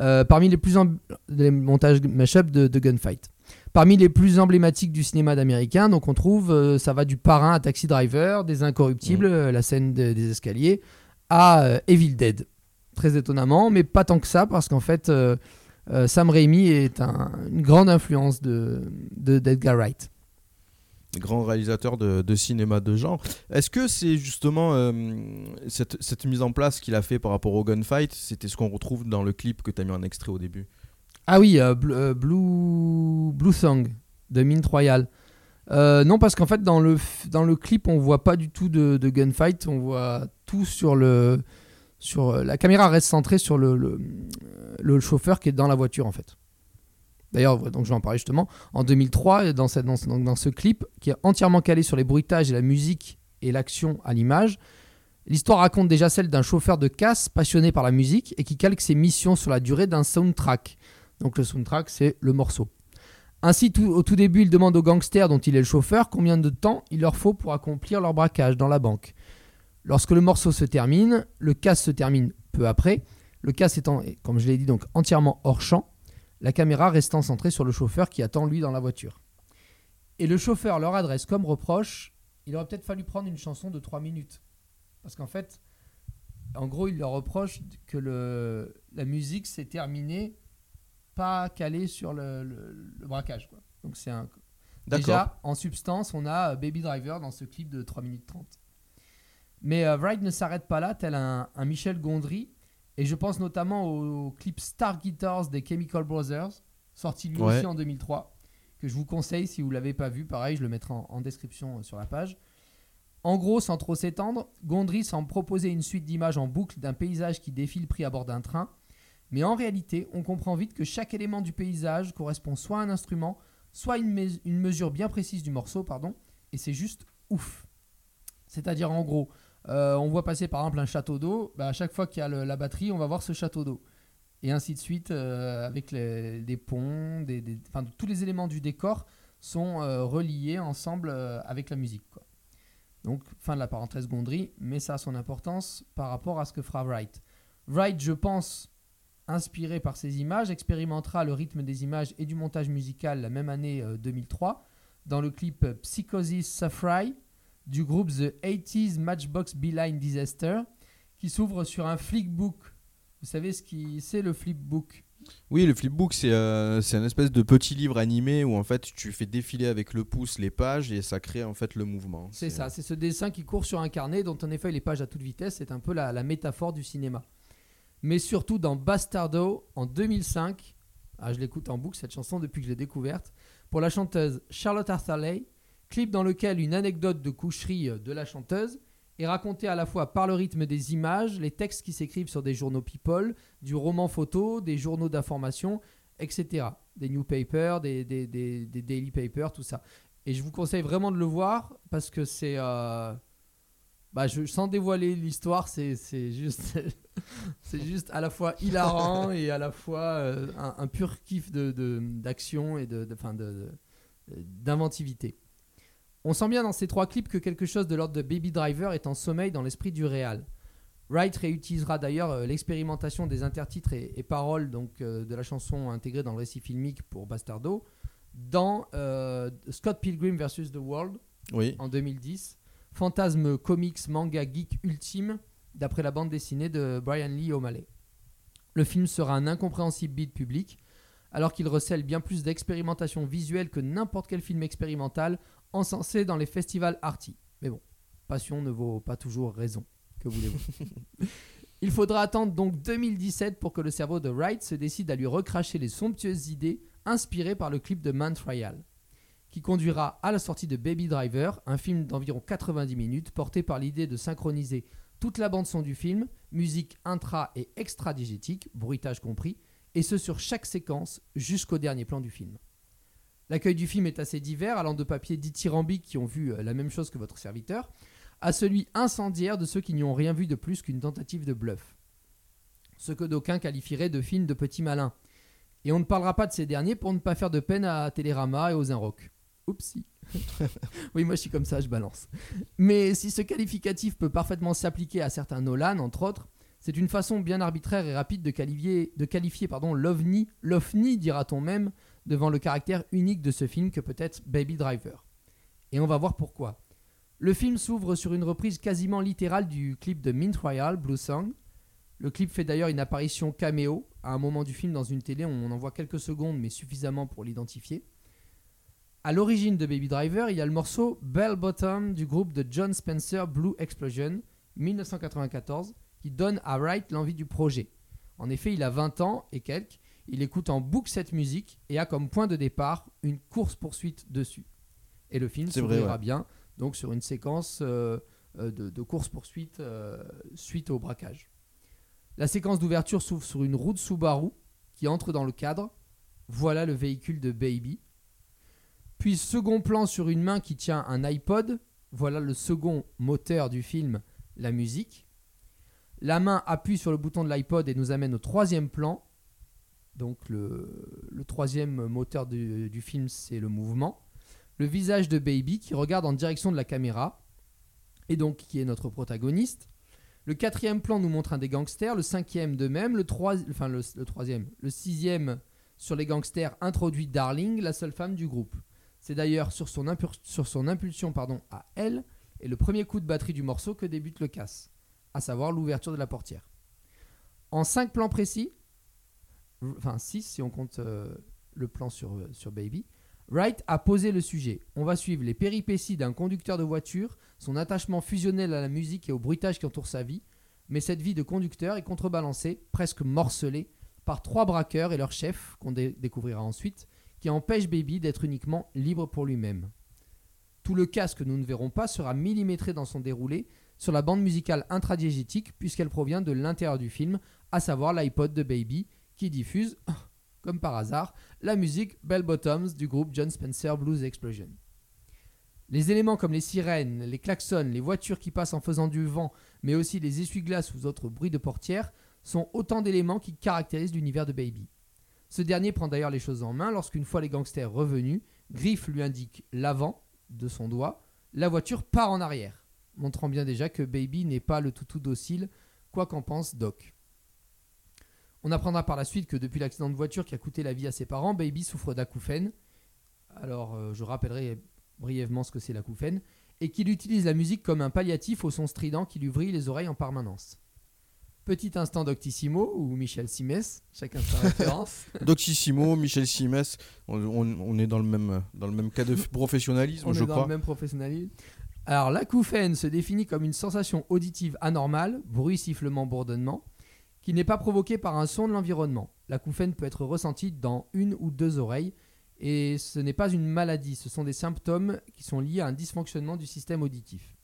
Euh, parmi les plus les montages mash-up de, de Gunfight. Parmi les plus emblématiques du cinéma d'américain, donc on trouve, euh, ça va du parrain à Taxi Driver, des Incorruptibles, euh, la scène de- des escaliers, à euh, Evil Dead. Très étonnamment, mais pas tant que ça, parce qu'en fait, Sam Raimi est un- une grande influence de, de d'Edgar Wright. Grand réalisateur de, cinéma de genre. Est-ce que c'est justement euh, cette, mise en place qu'il a fait par rapport au gunfight, c'était ce qu'on retrouve dans le clip que tu as mis en extrait au début? Ah oui, euh, Bl- euh, Blue, Blue Song de Mint Royal. Euh, non, parce qu'en fait, dans le, dans le clip, on voit pas du tout de, gunfight. On voit tout sur le. Sur, la caméra reste centrée sur le, le chauffeur qui est dans la voiture, en fait. D'ailleurs, donc je vais en parler justement. En 2003, dans, cette, dans, ce- donc dans ce clip, qui est entièrement calé sur les bruitages et la musique et l'action à l'image, l'histoire raconte déjà celle d'un chauffeur de casse passionné par la musique et qui calque ses missions sur la durée d'un soundtrack. Donc le soundtrack, c'est le morceau. Ainsi, tout- au tout début, il demande aux gangsters dont il est le chauffeur combien de temps il leur faut pour accomplir leur braquage dans la banque. Lorsque le morceau se termine, le casse se termine peu après. Le casse étant, comme je l'ai dit, donc entièrement hors champ, la caméra restant centrée sur le chauffeur qui attend lui dans la voiture. Et le chauffeur leur adresse comme reproche, il aurait peut-être fallu prendre une chanson de 3 minutes. Parce qu'en fait, en gros, il leur reproche que le, la musique s'est terminée pas calée sur le, le- le braquage. Quoi. Donc c'est un... Déjà, en substance, on a euh, Baby Driver dans ce clip de 3 minutes 30. Mais euh, Wright ne s'arrête pas là, tel un, un Michel Gondry. Et je pense notamment au, clip Star Guitars des Chemical Brothers, sorti lui Ouais. aussi en 2003, que je vous conseille si vous ne l'avez pas vu. Pareil, je le mettrai en, en description euh, sur la page. En gros, sans trop s'étendre, Gondry semble proposer une suite d'images en boucle d'un paysage qui défile pris à bord d'un train. Mais en réalité, on comprend vite que chaque élément du paysage correspond soit à un instrument, soit à une, une mesure bien précise du morceau, pardon, et c'est juste ouf. C'est-à-dire en gros, euh, on voit passer par exemple un château d'eau, bah, à chaque fois qu'il y a la batterie, on va voir ce château d'eau. Et ainsi de suite, euh, avec les- des ponts, tous les éléments du décor sont euh, reliés ensemble avec la musique. Donc, fin de la parenthèse Gondry, mais ça a son importance par rapport à ce que fera Wright. Wright, je pense, inspiré par ces images, expérimentera le rythme des images et du montage musical la même année euh, 2003 dans le clip Psychosis Safrai du groupe The 80s Matchbox Beeline Disaster qui s'ouvre sur un flipbook. Vous savez ce qui c'est le flipbook Oui, le flipbook, c'est euh, c'est un espèce de petit livre animé où en fait tu fais défiler avec le pouce les pages et ça crée en fait le mouvement. C'est ça, c'est ce dessin qui court sur un carnet dont on effeuille les pages à toute vitesse. C'est un peu la, la métaphore du cinéma. Mais surtout dans Bastardo en 2005, ah, je l'écoute en boucle cette chanson depuis que je l'ai découverte, pour la chanteuse Charlotte Arthaley, clip dans lequel une anecdote de coucherie euh, de la chanteuse est racontée à la fois par le rythme des images, les textes qui s'écrivent sur des journaux People, du roman photo, des journaux d'information, etc. Des newspapers, des, des, des, des daily papers, tout ça. Et je vous conseille vraiment de le voir parce que c'est. euh, bah, je, sans dévoiler l'histoire, c'est juste, c'est juste à la fois hilarant et à la fois euh, un, un pur kiff d'action et de, de- de- de- d'inventivité. On sent bien dans ces trois clips que quelque chose de l'ordre de Baby Driver est en sommeil dans l'esprit du réal. Wright réutilisera d'ailleurs euh, l'expérimentation des intertitres et, et paroles donc, euh, de la chanson intégrée dans le récit filmique pour Bastardo dans euh, Scott Pilgrim vs. The World Oui. en 2010, fantasme comics manga geek ultime d'après la bande dessinée de Brian Lee O'Malley. Le film sera un incompréhensible beat public, alors qu'il recèle bien plus d'expérimentation visuelle que n'importe quel film expérimental encensé dans les festivals arty. Mais bon, passion ne vaut pas toujours raison. Que voulez-vous? Il faudra attendre donc 2017 pour que le cerveau de Wright se décide à lui recracher les somptueuses idées inspirées par le clip de Man Trial, qui conduira à la sortie de Baby Driver, un film d'environ 90 minutes porté par l'idée de synchroniser toute la bande son du film, musique intra et extra-digétique, bruitage compris, et ce sur chaque séquence jusqu'au dernier plan du film. L'accueil du film est assez divers, allant de papiers dithyrambiques qui ont vu euh, la même chose que votre serviteur, à celui incendiaire de ceux qui n'y ont rien vu de plus qu'une tentative de bluff. Ce que d'aucuns qualifieraient de film de petits malins. Et on ne parlera pas de ces derniers pour ne pas faire de peine à Télérama et aux Inrock. Oupsie. oui, moi je suis comme ça, je balance. Mais si ce qualificatif peut parfaitement s'appliquer à certains Nolan, entre autres, c'est une façon bien arbitraire et rapide de qualifier, de qualifier pardon, l'OVNI, l'OFNI dira-t-on même, devant le caractère unique de ce film que peut être Baby Driver. Et on va voir pourquoi. Le film s'ouvre sur une reprise quasiment littérale du clip de Mint Royal, Blue Song. Le clip fait d'ailleurs une apparition caméo à un moment du film dans une télé, on en voit quelques secondes mais suffisamment pour l'identifier. À l'origine de Baby Driver, il y a le morceau Bell Bottom du groupe de John Spencer Blue Explosion 1994 qui donne à Wright l'envie du projet. En effet, il a 20 ans et quelques, il écoute en boucle cette musique et a comme point de départ une course-poursuite dessus. Et le film s'ouvrira ouais. bien donc sur une séquence euh, euh, de, de course-poursuite euh, suite au braquage. La séquence d'ouverture s'ouvre sur une route Subaru qui entre dans le cadre. Voilà le véhicule de Baby. Puis second plan sur une main qui tient un iPod. Voilà le second moteur du film, la musique. La main appuie sur le bouton de l'iPod et nous amène au troisième plan. Donc le, troisième moteur du, film, c'est le mouvement. Le visage de Baby qui regarde en direction de la caméra et donc qui est notre protagoniste. Le quatrième plan nous montre un des gangsters, le cinquième de même, le, enfin le, troisième, le sixième sur les gangsters introduit Darling, la seule femme du groupe. C'est d'ailleurs sur son, sur son impulsion pardon, à elle et le premier coup de batterie du morceau que débute le casse, à savoir l'ouverture de la portière. En cinq plans précis, enfin 6 si on compte euh, le plan sur, euh, sur Baby, Wright a posé le sujet. On va suivre les péripéties d'un conducteur de voiture, son attachement fusionnel à la musique et au bruitage qui entoure sa vie, mais cette vie de conducteur est contrebalancée, presque morcelée, par trois braqueurs et leur chef, qu'on dé- découvrira ensuite, qui empêchent Baby d'être uniquement libre pour lui-même. Tout le casque que nous ne verrons pas sera millimétré dans son déroulé sur la bande musicale intradiégétique puisqu'elle provient de l'intérieur du film, à savoir l'iPod de Baby qui diffuse, comme par hasard, la musique Bell Bottoms du groupe John Spencer Blues Explosion. Les éléments comme les sirènes, les klaxons, les voitures qui passent en faisant du vent, mais aussi les essuie-glaces ou autres bruits de portière, sont autant d'éléments qui caractérisent l'univers de Baby. Ce dernier prend d'ailleurs les choses en main lorsqu'une fois les gangsters revenus, Griff lui indique l'avant de son doigt, la voiture part en arrière, montrant bien déjà que Baby n'est pas le toutou docile, quoi qu'en pense Doc. On apprendra par la suite que depuis l'accident de voiture qui a coûté la vie à ses parents, Baby souffre d'acouphènes. Alors, euh, je rappellerai brièvement ce que c'est l'acouphène, et qu'il utilise la musique comme un palliatif au son strident qui lui vrille les oreilles en permanence. Petit instant Doctissimo ou Michel Simès, chacun sa référence. Doctissimo, Michel Simès, on, on- on est dans le même, dans le même cas de professionnalisme, On je est dans le même professionnalisme. Alors, l'acouphène se définit comme une sensation auditive anormale, bruit, sifflement, bourdonnement, qui n'est pas provoquée par un son de l'environnement. L'acouphène peut être ressentie dans une ou deux oreilles, et ce n'est pas une maladie, ce sont des symptômes qui sont liés à un dysfonctionnement du système auditif.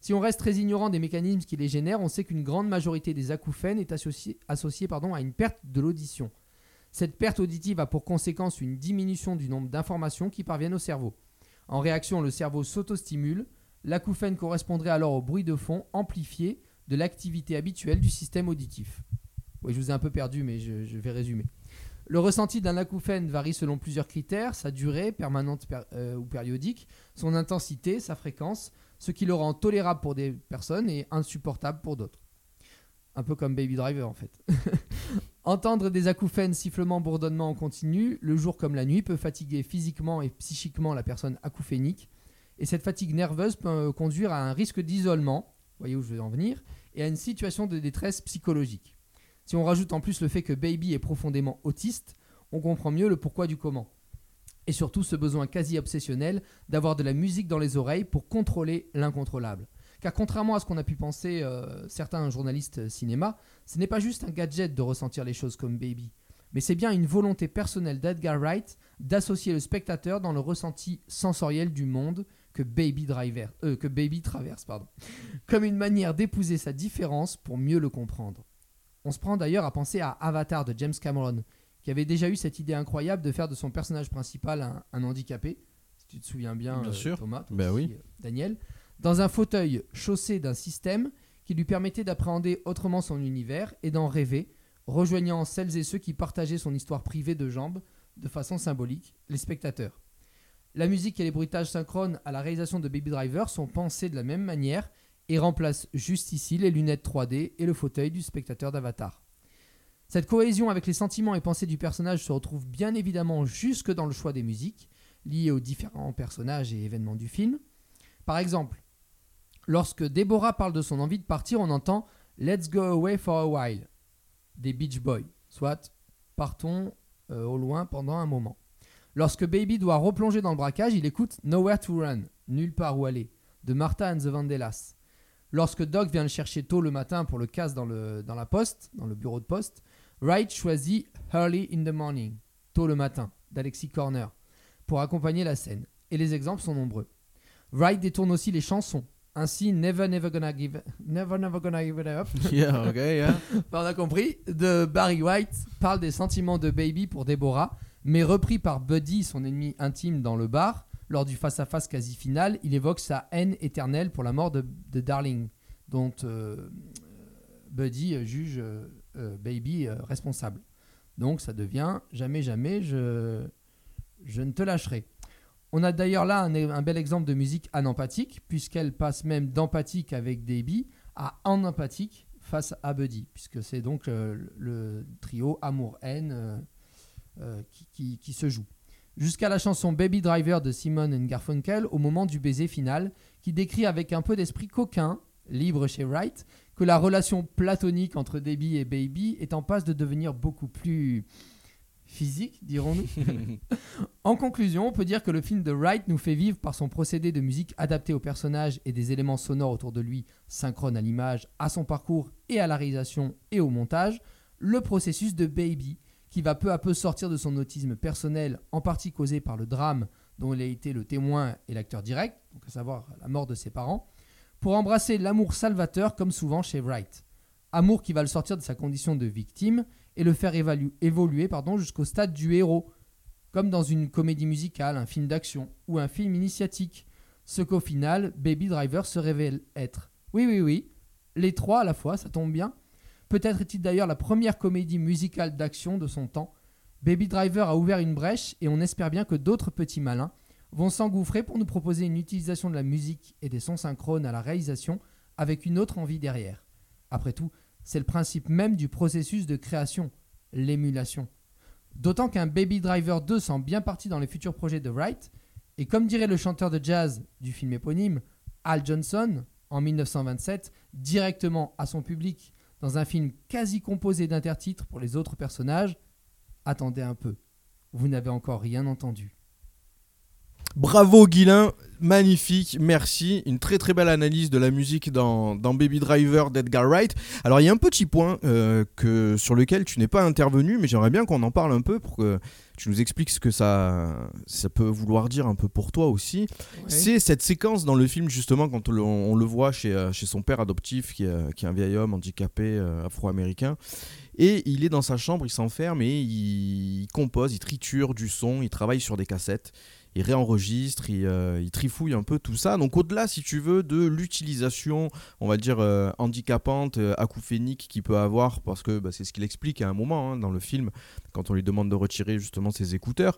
Si on reste très ignorant des mécanismes qui les génèrent, on sait qu'une grande majorité des acouphènes est associée, à une perte de l'audition. Cette perte auditive a pour conséquence une diminution du nombre d'informations qui parviennent au cerveau. En réaction, le cerveau s'autostimule. L'acouphène correspondrait alors au bruit de fond amplifié de l'activité habituelle du système auditif. Oui, je vous ai un peu perdu, mais je, vais résumer. Le ressenti d'un acouphène varie selon plusieurs critères, sa durée, permanente per- euh, ou périodique, son intensité, sa fréquence, ce qui le rend tolérable pour des personnes et insupportable pour d'autres. Un peu comme Baby Driver en fait. Entendre des acouphènes, sifflements, bourdonnements en continu, le jour comme la nuit, peut fatiguer physiquement et psychiquement la personne acouphénique. Et cette fatigue nerveuse peut conduire à un risque d'isolement, voyez où je veux en venir, et à une situation de détresse psychologique. Si on rajoute en plus le fait que Baby est profondément autiste, on comprend mieux le pourquoi du comment. Et surtout ce besoin quasi obsessionnel d'avoir de la musique dans les oreilles pour contrôler l'incontrôlable. Car contrairement à ce qu'on a pu penser euh, certains journalistes cinéma, ce n'est pas juste un gadget de ressentir les choses comme Baby, mais c'est bien une volonté personnelle d'Edgar Wright d'associer le spectateur dans le ressenti sensoriel du monde que Baby, Driver, euh, que Baby traverse, pardon, comme une manière d'épouser sa différence pour mieux le comprendre. On se prend d'ailleurs à penser à Avatar de James Cameron, qui avait déjà eu cette idée incroyable de faire de son personnage principal un, un handicapé, si tu te souviens bien, Bien euh, sûr. Thomas, Ben aussi, oui. euh, Daniel, dans un fauteuil chaussé d'un système qui lui permettait d'appréhender autrement son univers et d'en rêver, rejoignant celles et ceux qui partageaient son histoire privée de jambes de façon symbolique, les spectateurs. La musique et les bruitages synchrones à la réalisation de Baby Driver sont pensés de la même manière et remplacent juste ici les lunettes 3D et le fauteuil du spectateur d'Avatar. Cette cohésion avec les sentiments et pensées du personnage se retrouve bien évidemment jusque dans le choix des musiques, liées aux différents personnages et événements du film. Par exemple, lorsque Deborah parle de son envie de partir, on entend Let's go away for a while des Beach Boys, soit partons euh, au loin pendant un moment. Lorsque Baby doit replonger dans le braquage, il écoute Nowhere to Run, nulle part où aller, de Martha and the Vandellas. Lorsque Doc vient le chercher tôt le matin pour le casse dans, le, dans la poste, dans le bureau de poste, Wright choisit Early in the Morning, tôt le matin, d'Alexis Corner, pour accompagner la scène. Et les exemples sont nombreux. Wright détourne aussi les chansons. Ainsi, Never Never Gonna Give, Never Never Gonna Give It Up. Yeah, ok, yeah. on a compris. De Barry White parle des sentiments de Baby pour Deborah, mais repris par Buddy, son ennemi intime, dans le bar. Lors du face-à-face quasi final, il évoque sa haine éternelle pour la mort de, Darling, dont euh, Buddy euh, juge euh, Baby responsable. Donc ça devient jamais, jamais, je, je ne te lâcherai. On a d'ailleurs là un, bel exemple de musique anempathique, puisqu'elle passe même d'empathique avec Baby à empathique face à Buddy, puisque c'est donc le trio amour-haine qui, qui- qui se joue. Jusqu'à la chanson Baby Driver de Simon Garfunkel au moment du baiser final, qui décrit avec un peu d'esprit coquin, libre chez Wright, que la relation platonique entre Debbie et Baby est en passe de devenir beaucoup plus physique, dirons-nous. en conclusion, on peut dire que le film de Wright nous fait vivre par son procédé de musique adapté au personnage et des éléments sonores autour de lui, synchrone à l'image, à son parcours et à la réalisation et au montage, le processus de Baby, qui va peu à peu sortir de son autisme personnel, en partie causé par le drame dont il a été le témoin et l'acteur direct, à savoir la mort de ses parents, pour embrasser l'amour salvateur comme souvent chez Wright. Amour qui va le sortir de sa condition de victime et le faire évoluer jusqu'au stade du héros, comme dans une comédie musicale, un film d'action ou un film initiatique, Ce qu'au final, Baby Driver se révèle être. Oui, oui, oui, les trois à la fois, ça tombe bien. Peut-être est-il d'ailleurs la première comédie musicale d'action de son temps. Baby Driver a ouvert une brèche et on espère bien que d'autres petits malins vont s'engouffrer pour nous proposer une utilisation de la musique et des sons synchrones à la réalisation avec une autre envie derrière. Après tout, c'est le principe même du processus de création, l'émulation. D'autant qu'un Baby Driver 2 semble bien parti dans les futurs projets de Wright, et comme dirait le chanteur de jazz du film éponyme, Al Johnson, en 1927, directement à son public, dans un film quasi composé d'intertitres pour les autres personnages, attendez un peu, vous n'avez encore rien entendu. Bravo Guilain, magnifique, merci. Une très très belle analyse de la musique dans, Baby Driver d'Edgar Wright. Alors il y a un petit point euh, sur lequel tu n'es pas intervenu, mais j'aimerais bien qu'on en parle un peu pour que tu nous expliques ce que ça, ça peut vouloir dire un peu pour toi aussi. C'est cette séquence dans le film justement quand on, le- on le voit chez, euh, chez son père adoptif qui est, qui est un vieil homme handicapé euh, afro-américain. Et il est dans sa chambre, il s'enferme et il, il compose, il triture du son, il travaille sur des cassettes il réenregistre, il, euh, il trifouille un peu tout ça. Donc au-delà, si tu veux, de l'utilisation, on va dire, euh, handicapante, euh, acouphénique qu'il peut avoir, parce que bah, c'est ce qu'il explique à un moment hein, dans le film, quand on lui demande de retirer justement ses écouteurs.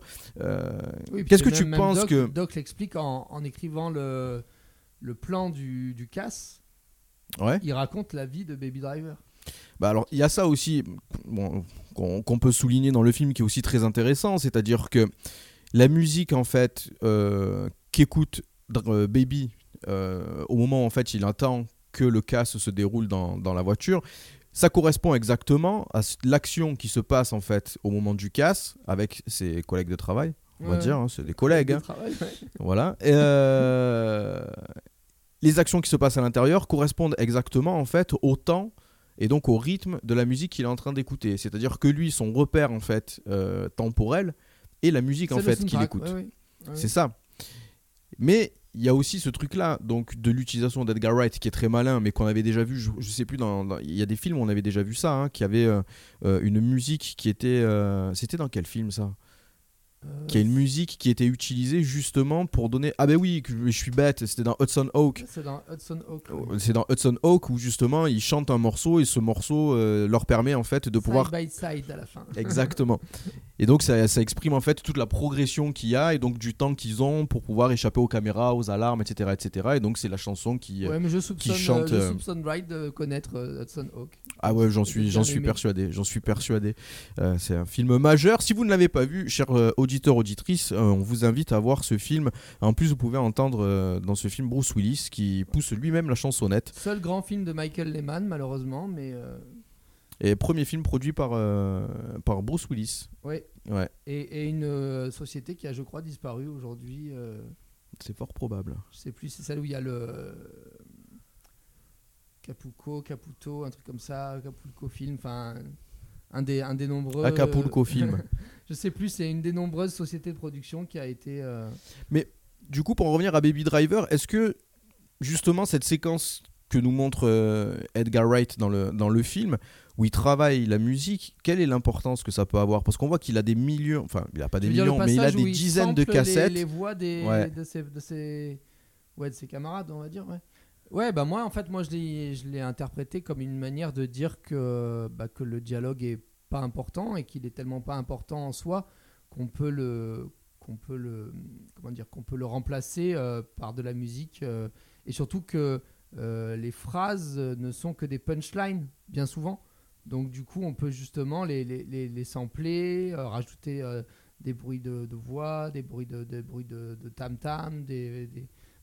Oui, Qu'est-ce que tu même penses Doc, que... Doc l'explique en, en écrivant le, le plan du, du casse. Ouais. Il raconte la vie de Baby Driver. Bah alors, il y a ça aussi bon, qu'on qu'on peut souligner dans le film qui est aussi très intéressant, c'est-à-dire que la musique, en fait, euh, qu'écoute euh, Baby euh, au moment où, en fait, il attend que le casse se déroule dans, dans la voiture, ça correspond exactement à l'action qui se passe, en fait, au moment du casse avec ses collègues de travail, on va dire, hein, c'est des collègues. Hein. travail, ouais. Voilà. Et, euh, les actions qui se passent à l'intérieur correspondent exactement en fait au temps et donc au rythme de la musique qu'il est en train d'écouter. C'est-à-dire que lui, son repère en fait euh, temporel est la musique en fait qu'il écoute. ouais, ouais. Ouais, C'est ça. Mais il y a aussi ce truc-là, donc de l'utilisation d'Edgar Wright qui est très malin, mais qu'on avait déjà vu. Je, je sais plus dans, dans- il y a des films où on avait déjà vu ça, hein, qui avait euh, euh, une musique qui était. euh, C'était dans quel film ça? Qui a une musique qui était utilisée justement pour donner ah ben oui je suis bête c'était dans Hudson Hawk C'est dans Hudson Hawk. c'est dans Hudson Hawk où justement ils chantent un morceau et ce morceau euh, leur permet en fait de pouvoir Side by side à la fin. Exactement. Et donc ça, ça exprime en fait toute la progression qu'il y a et donc du temps qu'ils ont pour pouvoir échapper aux caméras, aux alarmes, etc. etc. Et donc c'est la chanson qui, euh, Ouais, mais je qui chante. euh, je euh, soupçonne Wright de connaître euh, Hudson Hawk. Ah ouais, j'en suis, j'en suis persuadé, j'en suis persuadé. Euh, c'est un film majeur. Si vous ne l'avez pas vu, chers euh, auditeurs, auditrices, euh, on vous invite à voir ce film. En plus, vous pouvez entendre euh, dans ce film Bruce Willis qui pousse lui-même la chansonnette. Seul grand film de Michael Lehman, malheureusement, mais euh, Et premier film produit par, euh, par Bruce Willis. Ouais, Et, et une euh, société qui a, je crois, disparu aujourd'hui. euh, c'est fort probable. je sais plus, c'est celle où il y a le Capuco, Caputo, un truc comme ça, Acapulco Film, enfin un des, un des nombreux. Acapulco Film. je sais plus, c'est une des nombreuses sociétés de production qui a été. euh, Mais du coup, pour en revenir à Baby Driver, est-ce que justement cette séquence que nous montre euh, Edgar Wright dans le, dans le film, où il travaille la musique, quelle est l'importance que ça peut avoir? Parce qu'on voit qu'il a des millions, enfin, il a pas des millions, mais il a des il dizaines de sample les- cassettes. Les, voix des, Ouais. de, ses, de, ses, ouais, de ses camarades, on va dire. Ouais, ouais bah moi, en fait, moi, je l'ai je l'ai interprété comme une manière de dire que, bah, que le dialogue est pas important et qu'il est tellement pas important en soi qu'on peut le qu'on peut le comment dire qu'on peut le remplacer euh, par de la musique euh, et surtout que euh, les phrases ne sont que des punchlines bien souvent. Donc du coup on peut justement les, les, les, les sampler rajouter des bruits de, voix des bruits de, des bruits de, tam tam des,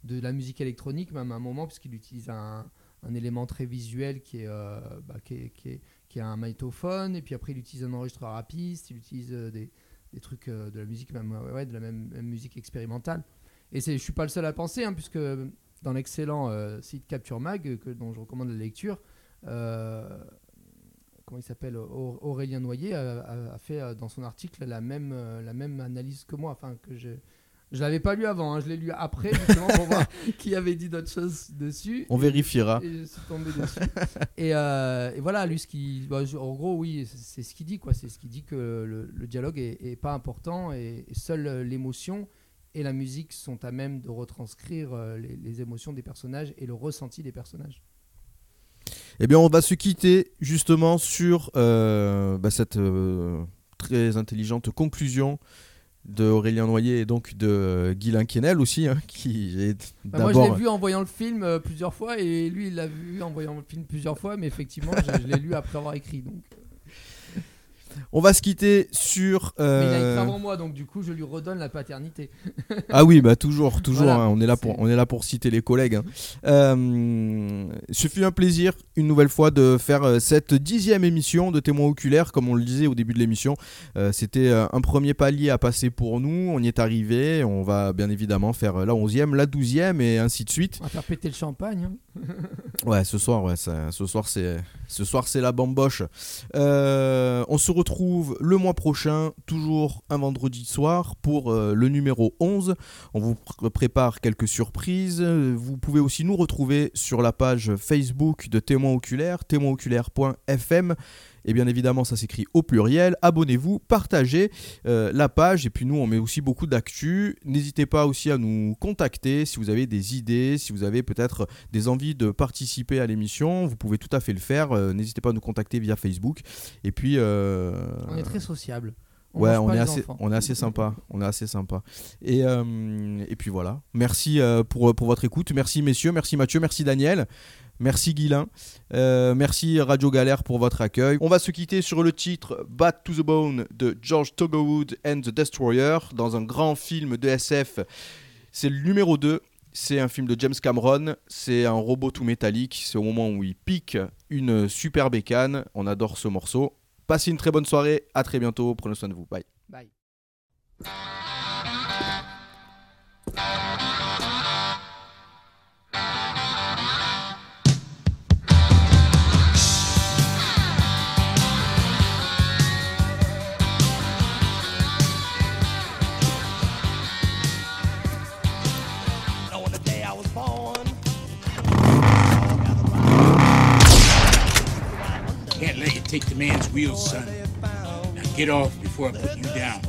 de la musique électronique même à un moment puisqu'il utilise un, un élément très visuel qui bah, qui est qui est un magnétophone et puis après il utilise un enregistreur à piste il utilise euh, des, des trucs euh, de la musique même ouais, de la même, musique expérimentale. Et je suis pas le seul à penser hein, puisque dans l'excellent euh, site Capture Mag que, dont je recommande la lecture comment il s'appelle Aur- Aurélien Noyer a, a- a fait dans son article la même la même analyse que moi enfin que je je l'avais pas lu avant, hein, je l'ai lu après justement pour voir qui avait dit d'autres choses dessus. On Et- vérifiera. Et je suis tombé dessus. et, euh, et voilà, lui, ce qui, bah, je- en gros, oui, c'est- ce qu'il dit, quoi. C'est ce qu'il dit que le, le dialogue est, est pas important et, et seule euh, l'émotion et la musique sont à même de retranscrire euh, les, les émotions des personnages et le ressenti des personnages. Eh bien, on va se quitter justement sur euh, bah, cette euh, très intelligente conclusion de Aurélien Noyer et donc de euh, Guylain Quesnel aussi, hein, qui est Bah, moi, je l'ai vu en voyant le film euh, plusieurs fois et lui, il l'a vu en voyant le film plusieurs fois, mais effectivement, je, je l'ai lu après avoir écrit. Donc. On va se quitter sur. Mais il a écrit euh, avant moi, donc du coup, je lui redonne la paternité. Ah oui, bah toujours, toujours. Voilà, hein, on est là pour, on est là pour citer les collègues. hein. Euh, ce fut un plaisir une nouvelle fois de faire euh, cette dixième émission de témoins oculaires, comme on le disait au début de l'émission. Euh, C'était un premier palier à passer pour nous. On y est arrivé. On va bien évidemment faire la onzième, la douzième et ainsi de suite. On va faire péter le champagne. hein. Ouais, ce soir, ouais, ça- ce soir, c'est, ce soir, c'est la bamboche. On se retrouve le mois prochain, toujours un vendredi soir, pour euh, le numéro 11. On vous pr- prépare quelques surprises. Vous pouvez aussi nous retrouver sur la page Facebook de Témoins Oculaires, témoinsoculaires.fm. Et bien évidemment, ça s'écrit au pluriel. Abonnez-vous, partagez euh, la page. Et puis nous, on met aussi beaucoup d'actu. N'hésitez pas aussi à nous contacter si vous avez des idées, si vous avez peut-être des envies de participer à l'émission. Vous pouvez tout à fait le faire. Euh, N'hésitez pas à nous contacter via Facebook. Et puis. euh, On est très sociable. On ouais, on est, assez, enfants. on est assez sympa. On est assez sympa. Et, euh, et puis voilà. Merci euh, pour, pour votre écoute. Merci messieurs. Merci Mathieu. Merci Daniel. Merci Guilain. Euh, merci Radio Galère pour votre accueil. On va se quitter sur le titre Bad to the Bone de George Togowood and the Destroyer dans un grand film de SF. C'est le numéro 2. C'est un film de James Cameron. C'est un robot tout métallique. C'est au moment où il pique une super bécane. On adore ce morceau. Passez une très bonne soirée. À très bientôt. Prenez soin de vous. Bye. Bye. Take the man's wheels, son. Now get off before I put you down.